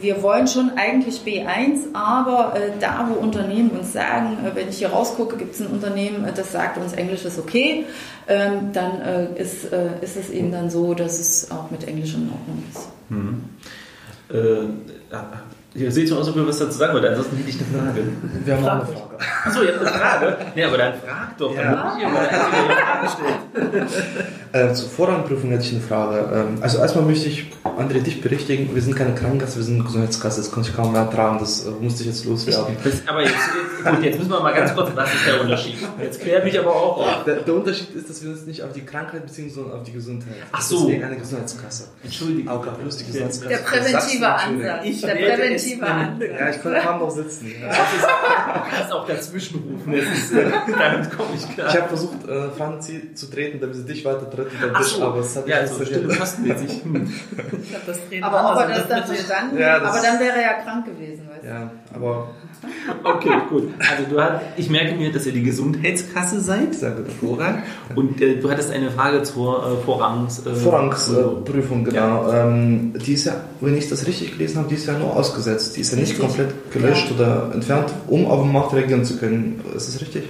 wir wollen schon eigentlich B1, aber äh, da, wo Unternehmen uns sagen, äh, wenn ich hier rausgucke, gibt es ein Unternehmen, äh, das sagt uns, Englisch ist okay, ähm, dann äh, ist, ist es eben dann so, dass es auch mit Englisch in Ordnung ist. Mhm. Ihr seht so aus, ob ihr was dazu sagen wollt, ansonsten hätte ich eine Frage. Wir haben auch eine Frage. Achso, ihr habt eine Frage? Nee, aber dann frag doch. Ja. Dann ich mal eine Frage äh, zur Vorrangprüfung hätte ich eine Frage. Ähm, also erstmal möchte ich, André, dich berichtigen. Wir sind keine Krankenkasse, wir sind eine Gesundheitskasse. Das konnte ich kaum mehr ertragen. Das äh, musste ich jetzt loswerden. Das, aber jetzt, gut, jetzt müssen wir mal ganz kurz, was ist der Unterschied? Jetzt klärt mich aber auch auf. Der, der, Unterschied ist, dass wir uns nicht auf die Krankheit beziehen, sondern auf die Gesundheit. Ach so. Deswegen eine Gesundheitskasse. Entschuldigung. AOK plus die Gesundheitskasse. Der präventive Ansatz. Ich der präventive Ansatz. Ja, ich konnte kaum noch sitzen. Ja. Du kannst auch dazwischen rufen. Ist, äh, damit komme ich klar. Ich habe versucht, äh, Franzi zu treten, damit sie dich weiter tritt und dann dich, so. aber es hat ja, nicht so stille kostenmäßig. aber ob er das dann verstanden ja, aber dann wäre er ja krank gewesen. Weißt du? Ja, aber Okay, gut. Also du hast, ich merke mir, dass ihr die Gesundheitskasse seid. Sehr gut, hervorragend. Und äh, du hattest eine Frage zur äh, Vorrangs, äh, Vorrangsprüfung, genau. Ja. Ähm, die ist ja, wenn ich das richtig gelesen habe, die ist ja nur ausgesetzt. Die ist ja nicht richtig. komplett gelöscht ja. oder entfernt, um auf dem Markt reagieren zu können. Ist das richtig?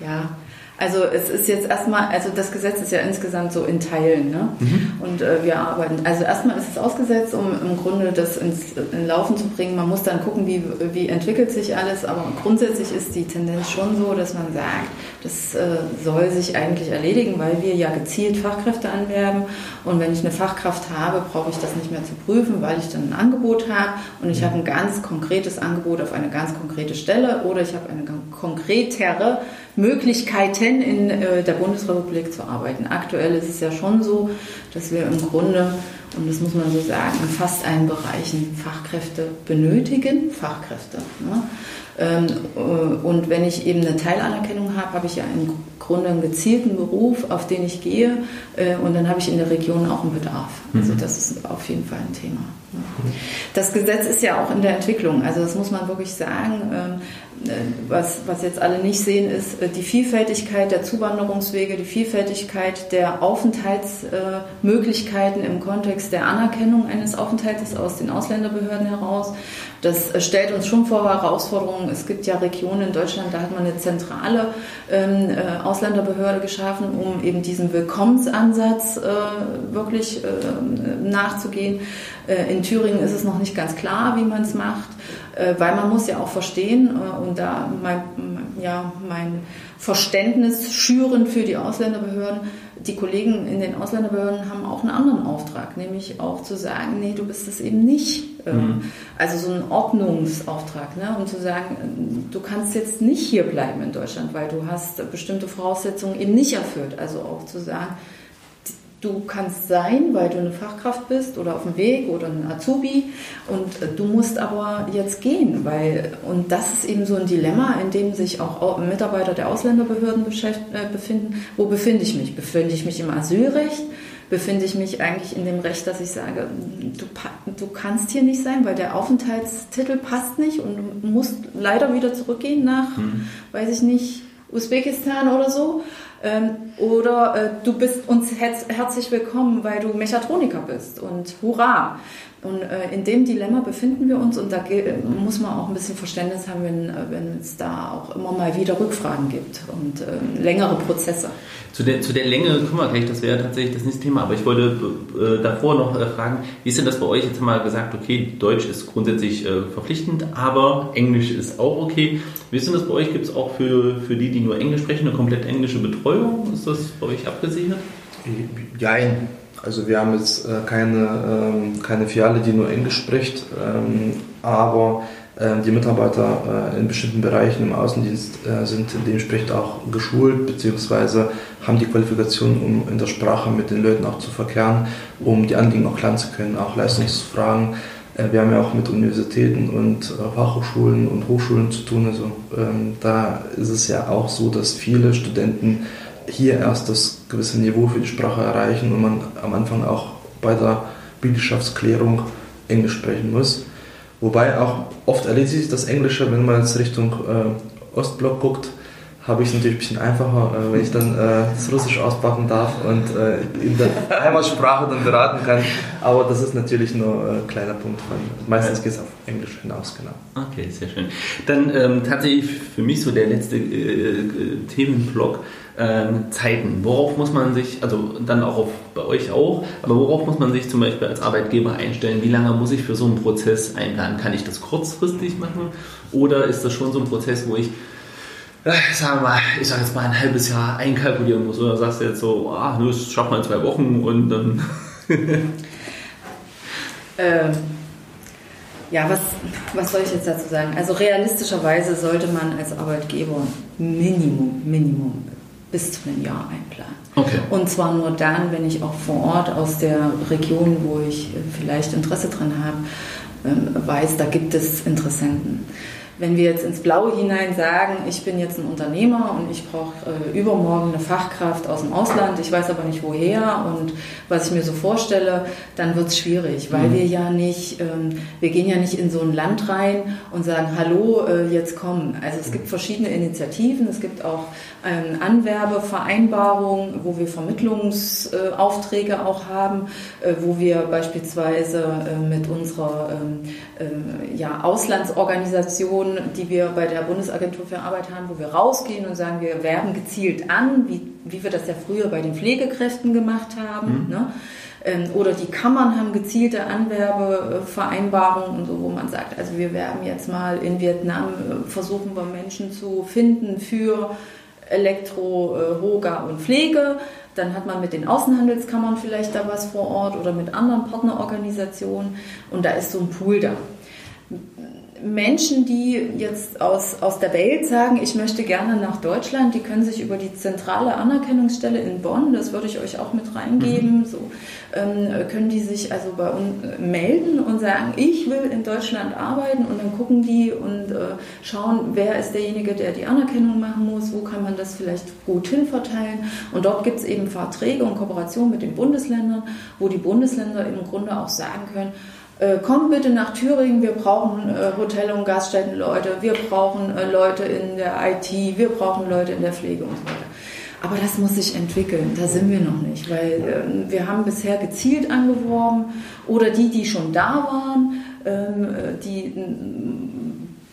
Ja, also es ist jetzt erstmal, also das Gesetz ist ja insgesamt so in Teilen. Ne? Mhm. Und äh, wir arbeiten, also erstmal ist es ausgesetzt, um im Grunde das ins in Laufen zu bringen. Man muss dann gucken, wie, wie entwickelt sich alles, aber grundsätzlich ist die Tendenz schon so, dass man sagt, das äh, soll sich eigentlich erledigen, weil wir ja gezielt Fachkräfte anwerben. Und wenn ich eine Fachkraft habe, brauche ich das nicht mehr zu prüfen, weil ich dann ein Angebot habe und ich habe ein ganz konkretes Angebot auf eine ganz konkrete Stelle oder ich habe eine konkretere Möglichkeiten in äh, der Bundesrepublik zu arbeiten. Aktuell ist es ja schon so, dass wir im Grunde, und das muss man so sagen, in fast allen Bereichen Fachkräfte benötigen, Fachkräfte. Ne? Ähm, äh, und wenn ich eben eine Teilanerkennung habe, habe ich ja im Grunde einen gezielten Beruf, auf den ich gehe äh, und dann habe ich in der Region auch einen Bedarf. Also mhm. das ist auf jeden Fall ein Thema. Das Gesetz ist ja auch in der Entwicklung, also das muss man wirklich sagen. Ähm, äh, was, was jetzt alle nicht sehen, ist die Vielfältigkeit der Zuwanderungswege, die Vielfältigkeit der Aufenthaltsmöglichkeiten im Kontext der Anerkennung eines Aufenthaltes aus den Ausländerbehörden heraus. Das stellt uns schon vor Herausforderungen. Es gibt ja Regionen in Deutschland, da hat man eine zentrale ähm, äh, Ausländerbehörde geschaffen, um eben diesem Willkommensansatz äh, wirklich äh, nachzugehen. Äh, in Thüringen ist es noch nicht ganz klar, wie man es macht, äh, weil man muss ja auch verstehen äh, und da mein, ja, mein Verständnis schüren für die Ausländerbehörden die Kollegen in den Ausländerbehörden haben auch einen anderen Auftrag, nämlich auch zu sagen, nee, du bist es eben nicht. Ähm, mhm. Also so ein Ordnungsauftrag, ne? um zu sagen, du kannst jetzt nicht hier bleiben in Deutschland, weil du hast bestimmte Voraussetzungen eben nicht erfüllt. Also auch zu sagen, Du kannst sein, weil du eine Fachkraft bist oder auf dem Weg oder ein Azubi und äh, du musst aber jetzt gehen, weil und das ist eben so ein Dilemma, in dem sich auch Mitarbeiter der Ausländerbehörden äh, befinden. Wo befinde ich mich? Befinde ich mich im Asylrecht? Befinde ich mich eigentlich in dem Recht, dass ich sage, du, du kannst hier nicht sein, weil der Aufenthaltstitel passt nicht und du musst leider wieder zurückgehen nach, mhm. weiß ich nicht, Usbekistan oder so. Ähm, oder äh, du bist uns herzlich willkommen, weil du Mechatroniker bist und hurra. Und äh, in dem Dilemma befinden wir uns und da muss man auch ein bisschen Verständnis haben, wenn, äh, wenn es da auch immer mal wieder Rückfragen gibt und äh, längere Prozesse. Zu der, zu der Länge kommen wir gleich, das wäre tatsächlich das nächste Thema, aber ich wollte äh, davor noch äh, fragen, wie ist denn das bei euch? Jetzt haben wir gesagt, okay, Deutsch ist grundsätzlich äh, verpflichtend, aber Englisch ist auch okay. Wie ist denn das bei euch? Gibt es auch für, für die, die nur Englisch sprechen, eine komplett englische Betreuung? Ist das bei euch abgesichert? Jein. Also wir haben jetzt äh, keine, ähm, keine Filiale, die nur Englisch spricht, ähm, aber äh, die Mitarbeiter äh, in bestimmten Bereichen im Außendienst äh, sind dementsprechend auch geschult bzw. haben die Qualifikation, um in der Sprache mit den Leuten auch zu verkehren, um die Anliegen auch klären zu können, auch Leistungsfragen. Äh, wir haben ja auch mit Universitäten und Fachhochschulen und Hochschulen zu tun. Also ähm, da ist es ja auch so, dass viele Studenten hier erst das gewisse Niveau für die Sprache erreichen und man am Anfang auch bei der Bildschaftsklärung Englisch sprechen muss. Wobei auch oft erledigt sich das Englische, wenn man jetzt Richtung äh, Ostblock guckt, habe ich es natürlich ein bisschen einfacher, äh, wenn ich dann äh, das Russisch auspacken darf und äh, in der Heimatsprache dann beraten kann. Aber das ist natürlich nur ein kleiner Punkt. Von, meistens geht es auf Englisch hinaus, genau. Okay, sehr schön. Dann ähm, tatsächlich für mich so der letzte äh, äh, Zeiten. Worauf muss man sich, also dann auch auf, bei euch auch, aber worauf muss man sich zum Beispiel als Arbeitgeber einstellen? Wie lange muss ich für so einen Prozess einplanen? Kann ich das kurzfristig machen oder ist das schon so ein Prozess, wo ich äh, sagen wir mal, ich sage jetzt mal ein halbes Jahr einkalkulieren muss oder sagst du jetzt so, ah, das schafft man in zwei Wochen und dann. ähm, ja, was, was soll ich jetzt dazu sagen? Also realistischerweise sollte man als Arbeitgeber Minimum, Minimum bis zu einem Jahr einplanen. Okay. Und zwar nur dann, wenn ich auch vor Ort aus der Region, wo ich vielleicht Interesse dran habe, ähm, weiß, da gibt es Interessenten. Wenn wir jetzt ins Blaue hinein sagen, ich bin jetzt ein Unternehmer und ich brauche äh, übermorgen eine Fachkraft aus dem Ausland, ich weiß aber nicht woher und was ich mir so vorstelle, dann wird es schwierig, weil mhm. wir ja nicht, ähm, wir gehen ja nicht in so ein Land rein und sagen, hallo, äh, jetzt kommen. Also es gibt verschiedene Initiativen, es gibt auch ähm, Anwerbevereinbarungen, wo wir Vermittlungsaufträge äh, auch haben, äh, wo wir beispielsweise äh, mit unserer ähm, äh, ja, Auslandsorganisation die wir bei der Bundesagentur für Arbeit haben, wo wir rausgehen und sagen, wir werben gezielt an, wie, wie wir das ja früher bei den Pflegekräften gemacht haben. Mhm. Ne? Ähm, oder die Kammern haben gezielte Anwerbevereinbarungen und so, wo man sagt, also wir werben jetzt mal in Vietnam, äh, versuchen wir Menschen zu finden für Elektro, äh, Hoga und Pflege. Dann hat man mit den Außenhandelskammern vielleicht da was vor Ort oder mit anderen Partnerorganisationen und da ist so ein Pool da Menschen, die jetzt aus, aus der Welt sagen, ich möchte gerne nach Deutschland, die können sich über die zentrale Anerkennungsstelle in Bonn, das würde ich euch auch mit reingeben, mhm. so, ähm, können die sich also bei uns melden und sagen, ich will in Deutschland arbeiten und dann gucken die und äh, schauen, wer ist derjenige, der die Anerkennung machen muss, wo kann man das vielleicht gut hinverteilen. Und dort gibt es eben Verträge und Kooperationen mit den Bundesländern, wo die Bundesländer im Grunde auch sagen können, äh, komm bitte nach Thüringen, wir brauchen äh, Hotel- und Gaststättenleute, wir brauchen äh, Leute in der IT, wir brauchen Leute in der Pflege und so weiter. Aber das muss sich entwickeln, da sind wir noch nicht, weil äh, wir haben bisher gezielt angeworben oder die, die schon da waren, ähm, die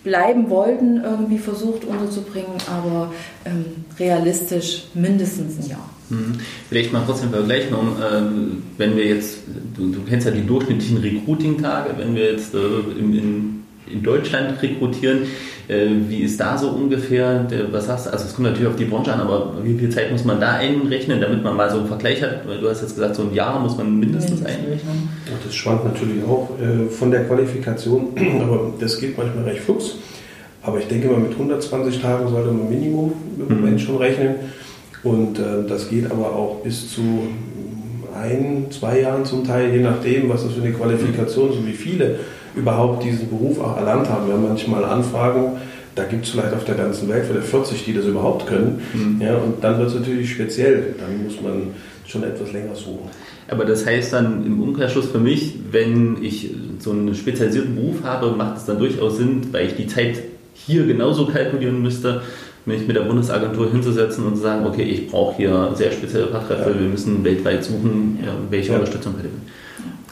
bleiben wollten, irgendwie versucht unterzubringen, aber ähm, realistisch mindestens ein Jahr. Mhm. Vielleicht mal kurz im Vergleich noch, ähm, wenn wir jetzt, du, du, kennst ja die durchschnittlichen Recruiting-Tage, wenn wir jetzt äh, in, in, in, Deutschland rekrutieren, äh, wie ist da so ungefähr, der, was hast du, also es kommt natürlich auf die Branche an, aber wie viel Zeit muss man da einrechnen, damit man mal so einen Vergleich hat? Weil du hast jetzt gesagt, so ein Jahr muss man mindestens einrechnen. Ja, das schwankt natürlich auch äh, von der Qualifikation, aber das geht manchmal recht flugs. Aber ich denke mal, mit 120 Tagen sollte man Minimum im Moment mhm. schon rechnen. Und äh, das geht aber auch bis zu ein, zwei Jahren zum Teil, je nachdem, was das für eine Qualifikation ist und wie viele überhaupt diesen Beruf auch erlernt haben. Wir haben manchmal Anfragen, da gibt es vielleicht auf der ganzen Welt vielleicht 40, die das überhaupt können. Mhm. Ja, und dann wird es natürlich speziell. Dann muss man schon etwas länger suchen. Aber das heißt dann im Umkehrschluss für mich, wenn ich so einen spezialisierten Beruf habe, macht es dann durchaus Sinn, weil ich die Zeit hier genauso kalkulieren müsste, mich mit der Bundesagentur hinzusetzen und zu sagen, okay, ich brauche hier sehr spezielle Fachkräfte, ja. wir müssen weltweit suchen, ja. welche ja. Unterstützung bitte.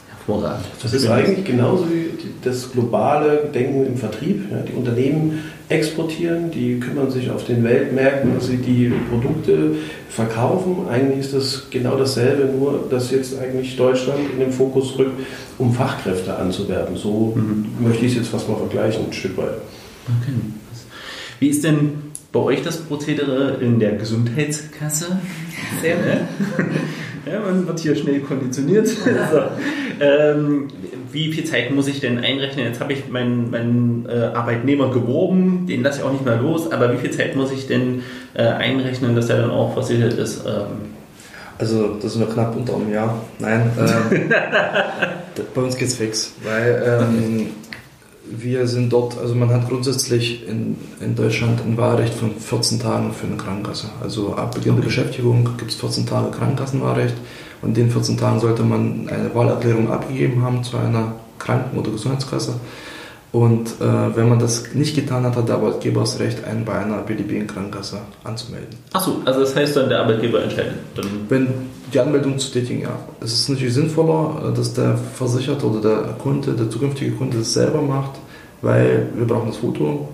Hervorragend. Das ist eigentlich genauso wie das globale Denken im Vertrieb. die Unternehmen exportieren, die kümmern sich auf den Weltmärkten, dass sie die Produkte verkaufen. Eigentlich ist das genau dasselbe, nur dass jetzt eigentlich Deutschland in den Fokus rückt, um Fachkräfte anzuwerben. So mhm. möchte ich es jetzt fast mal vergleichen, ein Stück weit. Okay. Wie ist denn bei euch das Prozedere in der Gesundheitskasse? Sehr ne? Ja, man wird hier schnell konditioniert. so. ähm, wie viel Zeit muss ich denn einrechnen? Jetzt habe ich meinen, meinen äh, Arbeitnehmer geworben, den lasse ich auch nicht mehr los, aber wie viel Zeit muss ich denn äh, einrechnen, dass er dann auch versichert ist? Ähm, also das sind wir knapp unter einem Jahr. Nein, ähm, bei uns geht's fix, weil ähm, wir sind dort, also man hat grundsätzlich in, in Deutschland ein Wahlrecht von 14 Tagen für eine Krankenkasse. Also ab Beginn der Beschäftigung gibt es 14 Tage Krankenkassenwahlrecht und in den 14 Tagen sollte man eine Wahlerklärung abgegeben haben zu einer Kranken- oder Gesundheitskasse. Und äh, wenn man das nicht getan hat, hat der Arbeitgeber das Recht, einen bei einer BDB-Krankenkasse anzumelden. Achso, also das heißt dann, der Arbeitgeber entscheidet. Dann wenn die Anmeldung zu tätigen, ja. Es ist natürlich sinnvoller, äh, dass der Versicherte oder der Kunde, der zukünftige Kunde das selber macht, weil wir brauchen das Foto.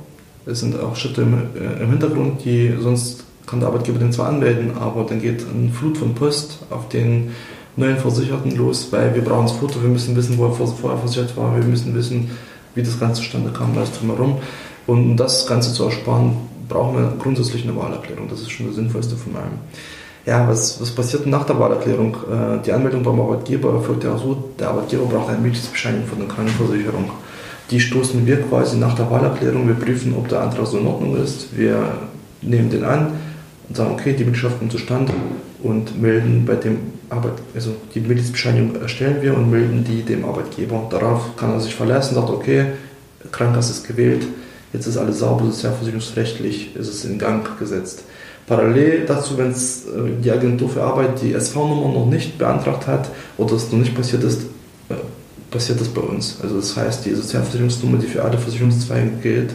Es sind auch Schritte im, äh, im Hintergrund, die sonst kann der Arbeitgeber den zwar anmelden, aber dann geht eine Flut von Post auf den neuen Versicherten los, weil wir brauchen das Foto, wir müssen wissen, wo er vorher versichert war, wir müssen wissen, wie das Ganze zustande kam, alles drumherum. Und um das Ganze zu ersparen, brauchen wir grundsätzlich eine Wahlerklärung. Das ist schon das Sinnvollste von allem. Ja, was, was passiert nach der Wahlerklärung? Äh, die Anmeldung beim Arbeitgeber erfolgt ja so, der Arbeitgeber braucht eine Mitgliedsbescheinigung von der Krankenversicherung. Die stoßen wir quasi nach der Wahlerklärung, wir prüfen, ob der Antrag so in Ordnung ist. Wir nehmen den an und sagen, okay, die Mitgliedschaft kommt zustande und melden bei dem Arbeit, also die Mitgliedsbescheinigung erstellen wir und melden die dem Arbeitgeber. Darauf kann er sich verlassen, sagt, okay, Krankenkasse ist gewählt, jetzt ist alles sauber, sozialversicherungsrechtlich ist es in Gang gesetzt. Parallel dazu, wenn es äh, die Agentur für Arbeit die SV-Nummer noch nicht beantragt hat oder es noch nicht passiert ist, äh, passiert das bei uns. Also das heißt, die Sozialversicherungsnummer, die für alle Versicherungszweige gilt,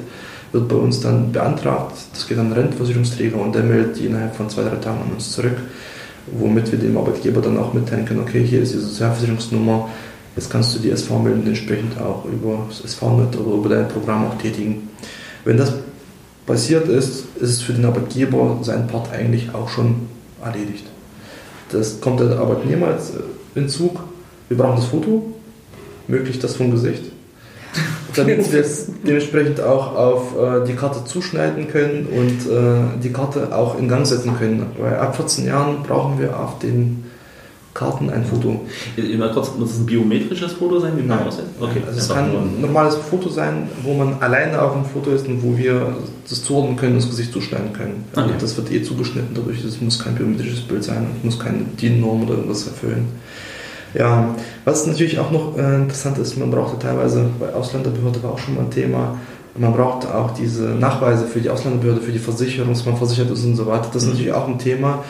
wird bei uns dann beantragt. Das geht an den Rentenversicherungsträger und der meldet die innerhalb von zwei, drei Tagen an uns zurück womit wir dem Arbeitgeber dann auch mitteilen können, okay, hier ist die Sozialversicherungsnummer, jetzt kannst du die SV melden, entsprechend auch über das SV-Net oder über dein Programm auch tätigen. Wenn das passiert ist, ist es für den Arbeitgeber sein Part eigentlich auch schon erledigt. Das kommt der Arbeitnehmer jetzt in Zug, wir brauchen das Foto, möglichst das vom Gesicht damit wir es dementsprechend auch auf äh, die Karte zuschneiden können und äh, die Karte auch in Gang setzen können. Weil ab 14 Jahren brauchen wir auf den Karten ein Foto. Immer kurz, muss es ein biometrisches Foto sein, wie man Nein. aussieht? Okay, also es kann ein normales Foto sein, wo man alleine auf dem Foto ist und wo wir das zuordnen können und das Gesicht zuschneiden können. Also Okay. Das wird eh zugeschnitten dadurch, es muss kein biometrisches Bild sein, es muss keine DIN-Norm oder irgendwas erfüllen. Ja, was natürlich auch noch äh, interessant ist, man braucht ja teilweise, bei Ausländerbehörde war auch schon mal ein Thema, man braucht auch diese Nachweise für die Ausländerbehörde, für die Versicherung, dass man versichert ist und so weiter. Das ist natürlich auch ein Thema.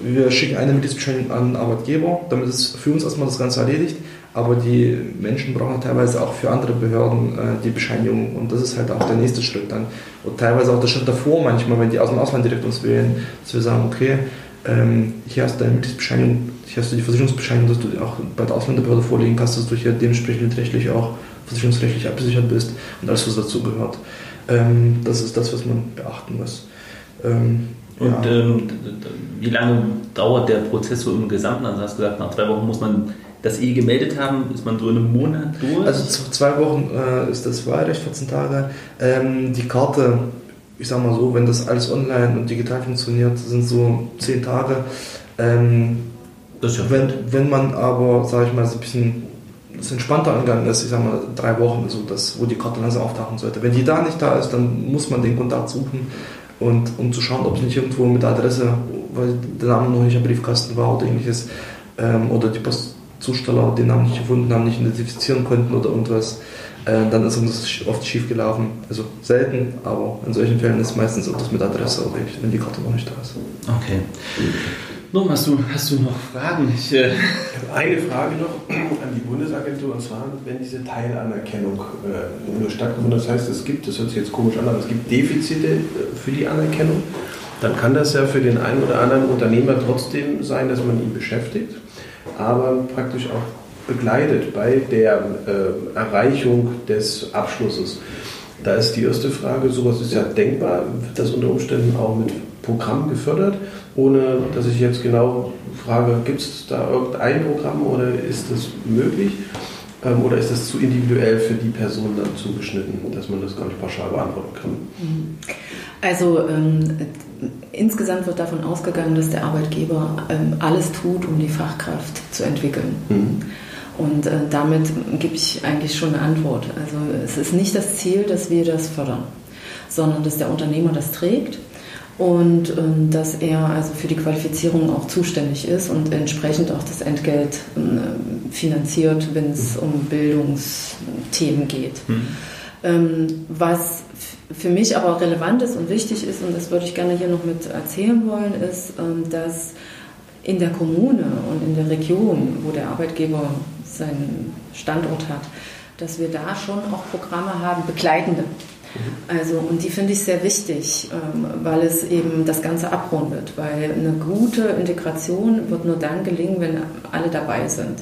Wir schicken eine Mitgliedsbescheinigung an den Arbeitgeber, damit ist für uns erstmal das Ganze erledigt. Aber die Menschen brauchen teilweise auch für andere Behörden äh, die Bescheinigung und das ist halt auch der nächste Schritt dann. Und teilweise auch der Schritt davor manchmal, wenn die aus dem Ausland direkt uns wählen, dass wir sagen, okay, ähm, hier hast du deine Mitgliedsbescheinigung, hast du die Versicherungsbescheinigung, dass du auch bei der Ausländerbehörde vorlegen kannst, dass du hier dementsprechend rechtlich auch versicherungsrechtlich abgesichert bist und alles, was dazu gehört. Ähm, das ist das, was man beachten muss. Ähm, Und ja. ähm, wie lange dauert der Prozess so im Gesamten? Also hast du gesagt, nach zwei Wochen muss man das eh gemeldet haben, ist man so in einem Monat durch? Also zwei Wochen äh, ist das Wahlrecht, 14 Tage. Ähm, die Karte, ich sag mal so, wenn das alles online und digital funktioniert, sind so 10 Tage. Ähm, das ja wenn, wenn man aber, sage ich mal, so ein bisschen das entspannter angegangen ist, ich sag mal, drei Wochen so das, wo die Karte langsam auftauchen sollte. Wenn die da nicht da ist, dann muss man den Kontakt suchen und um zu schauen, ob es nicht irgendwo mit der Adresse, weil der Name noch nicht am Briefkasten war oder ähnliches, ähm, oder die Postzusteller den Namen nicht gefunden haben, nicht identifizieren konnten oder irgendwas, äh, dann ist uns oft schief gelaufen. Also selten, aber in solchen Fällen ist meistens auch das mit Adresse wenn die Karte noch nicht da ist. Okay. Nun, hast du, hast du noch Fragen? Ich, äh, Ich habe eine Frage noch an die Bundesagentur und zwar, wenn diese Teilanerkennung äh, nur stattgefunden hat, das heißt, es gibt, das hört sich jetzt komisch an, aber es gibt Defizite äh, für die Anerkennung, dann kann das ja für den einen oder anderen Unternehmer trotzdem sein, dass man ihn beschäftigt, aber praktisch auch begleitet bei der äh, Erreichung des Abschlusses. Da ist die erste Frage, sowas ist ja denkbar, wird das unter Umständen auch mit Programm gefördert, ohne dass ich jetzt genau frage, gibt es da irgendein Programm oder ist das möglich? Ähm, oder ist das zu individuell für die Person dann zugeschnitten, dass man das gar nicht pauschal beantworten kann? Also ähm, insgesamt wird davon ausgegangen, dass der Arbeitgeber ähm, alles tut, um die Fachkraft zu entwickeln. Mhm. Und äh, damit gebe ich eigentlich schon eine Antwort. Also es ist nicht das Ziel, dass wir das fördern, sondern dass der Unternehmer das trägt und ähm, dass er also für die Qualifizierung auch zuständig ist und entsprechend auch das Entgelt äh, finanziert, wenn es um Bildungsthemen geht. Mhm. Ähm, was für mich aber relevant ist und wichtig ist, und das würde ich gerne hier noch mit erzählen wollen, ist, ähm, dass in der Kommune und in der Region, wo der Arbeitgeber seinen Standort hat, dass wir da schon auch Programme haben, begleitende. Also, und die finde ich sehr wichtig, ähm, weil es eben das Ganze abrundet, weil eine gute Integration wird nur dann gelingen, wenn alle dabei sind.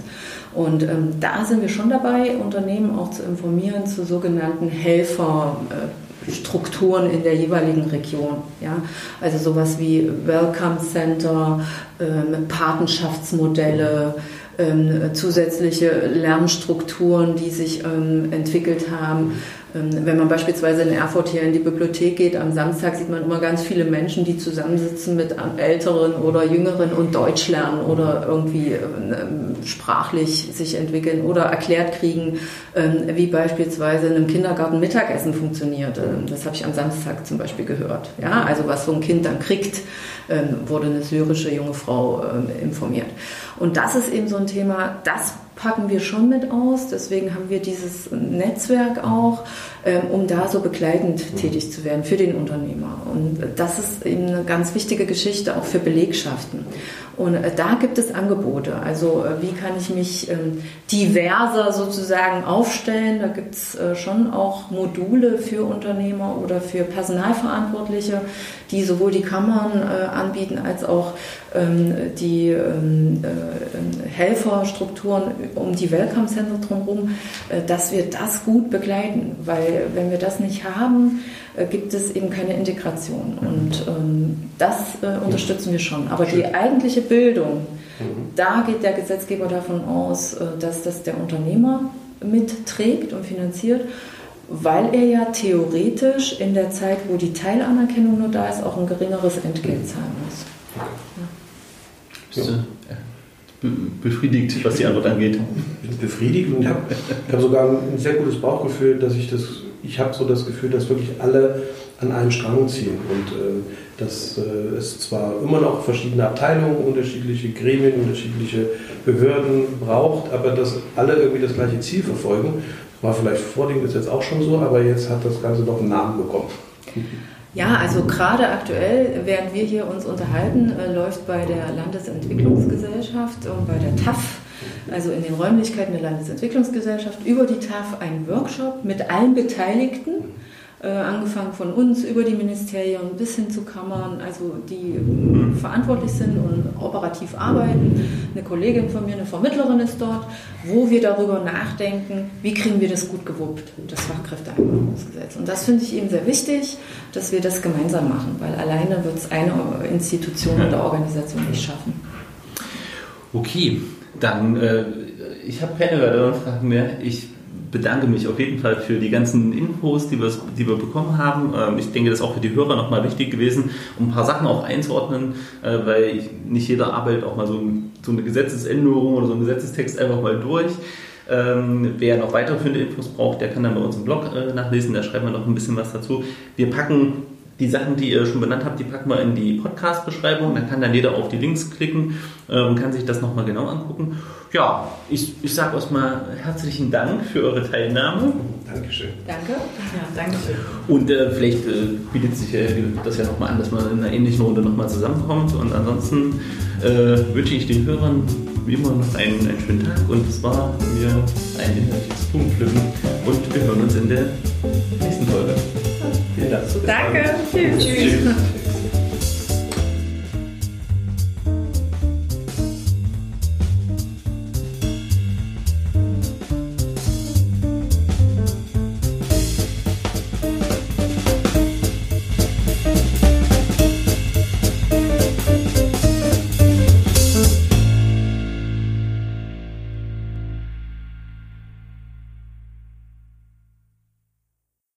Und ähm, da sind wir schon dabei, Unternehmen auch zu informieren zu sogenannten Helferstrukturen in der jeweiligen Region. Ja? Also sowas wie Welcome Center, ähm, Patenschaftsmodelle, ähm, zusätzliche Lernstrukturen, die sich ähm, entwickelt haben. Ähm, wenn man beispielsweise in Erfurt hier in die Bibliothek geht, am Samstag sieht man immer ganz viele Menschen, die zusammensitzen mit Älteren oder Jüngeren und Deutsch lernen oder irgendwie ähm, sprachlich sich entwickeln oder erklärt kriegen, ähm, wie beispielsweise in einem Kindergarten Mittagessen funktioniert. Das habe ich am Samstag zum Beispiel gehört. Ja, also was so ein Kind dann kriegt, wurde eine syrische junge Frau informiert. Und das ist eben so ein Thema, das packen wir schon mit aus. Deswegen haben wir dieses Netzwerk auch, um da so begleitend tätig zu werden für den Unternehmer. Und das ist eben eine ganz wichtige Geschichte auch für Belegschaften. Und äh, da gibt es Angebote. Also äh, wie kann ich mich ähm, diverser sozusagen aufstellen? Da gibt es äh, schon auch Module für Unternehmer oder für Personalverantwortliche, die sowohl die Kammern anbieten als auch ähm, die ähm, Helferstrukturen um die Welcome Center drumherum, dass wir das gut begleiten. Weil wenn wir das nicht haben, gibt es eben keine Integration. Und das unterstützen wir schon. Aber die eigentliche Bildung, mhm. da geht der Gesetzgeber davon aus, äh, dass das der Unternehmer mitträgt und finanziert, weil er ja theoretisch in der Zeit, wo die Teilanerkennung nur da ist, auch ein geringeres Entgelt zahlen muss. Ja. Ja. Befriedigt, was die Antwort angeht. Befriedigt und ich habe hab sogar ein sehr gutes Bauchgefühl, dass ich das, ich habe so das Gefühl, dass wirklich alle an einem Strang ziehen und äh, dass äh, es zwar immer noch verschiedene Abteilungen, unterschiedliche Gremien, unterschiedliche Behörden braucht, aber dass alle irgendwie das gleiche Ziel verfolgen. War vielleicht vor dem Gesetz auch schon so, aber jetzt hat das Ganze noch einen Namen bekommen. Ja, also gerade aktuell, während wir hier uns unterhalten, äh, läuft bei der Landesentwicklungsgesellschaft und bei der TAF, also in den Räumlichkeiten der Landesentwicklungsgesellschaft, über die TAF ein Workshop mit allen Beteiligten äh, angefangen von uns über die Ministerien bis hin zu Kammern, also die verantwortlich sind und operativ arbeiten. Eine Kollegin von mir, eine Vermittlerin ist dort, wo wir darüber nachdenken, wie kriegen wir das gut gewuppt, das Fachkräfteeinwanderungsgesetz. Und das finde ich eben sehr wichtig, dass wir das gemeinsam machen, weil alleine wird es eine Institution oder Organisation nicht schaffen. Okay, dann, äh, ich habe keine weiteren Fragen mehr. Ich bedanke mich auf jeden Fall für die ganzen Infos, die wir, die wir bekommen haben. Ähm, ich denke, das ist auch für die Hörer nochmal wichtig gewesen, um ein paar Sachen auch einzuordnen, äh, weil nicht jeder arbeitet auch mal so, so eine Gesetzesänderung oder so einen Gesetzestext einfach mal durch. Ähm, wer noch weiterführende Infos braucht, der kann dann bei uns im Blog äh, nachlesen, da schreiben wir noch ein bisschen was dazu. Wir packen die Sachen, die ihr schon benannt habt, die packen wir in die Podcast-Beschreibung. Da kann dann jeder auf die Links klicken und kann sich das nochmal genau angucken. Ja, ich, ich sage erstmal herzlichen Dank für eure Teilnahme. Dankeschön. Danke. Ja, danke schön. Und äh, vielleicht äh, bietet sich äh, das ja nochmal an, dass man in einer ähnlichen Runde nochmal zusammenkommt. Und ansonsten äh, wünsche ich den Hörern wie immer noch einen, einen schönen Tag. Und es war mir ein inhaltliches Blumenpflücken. Und wir hören uns in der nächsten Folge. Vielen Dank. Danke. Tschüss. Tschüss.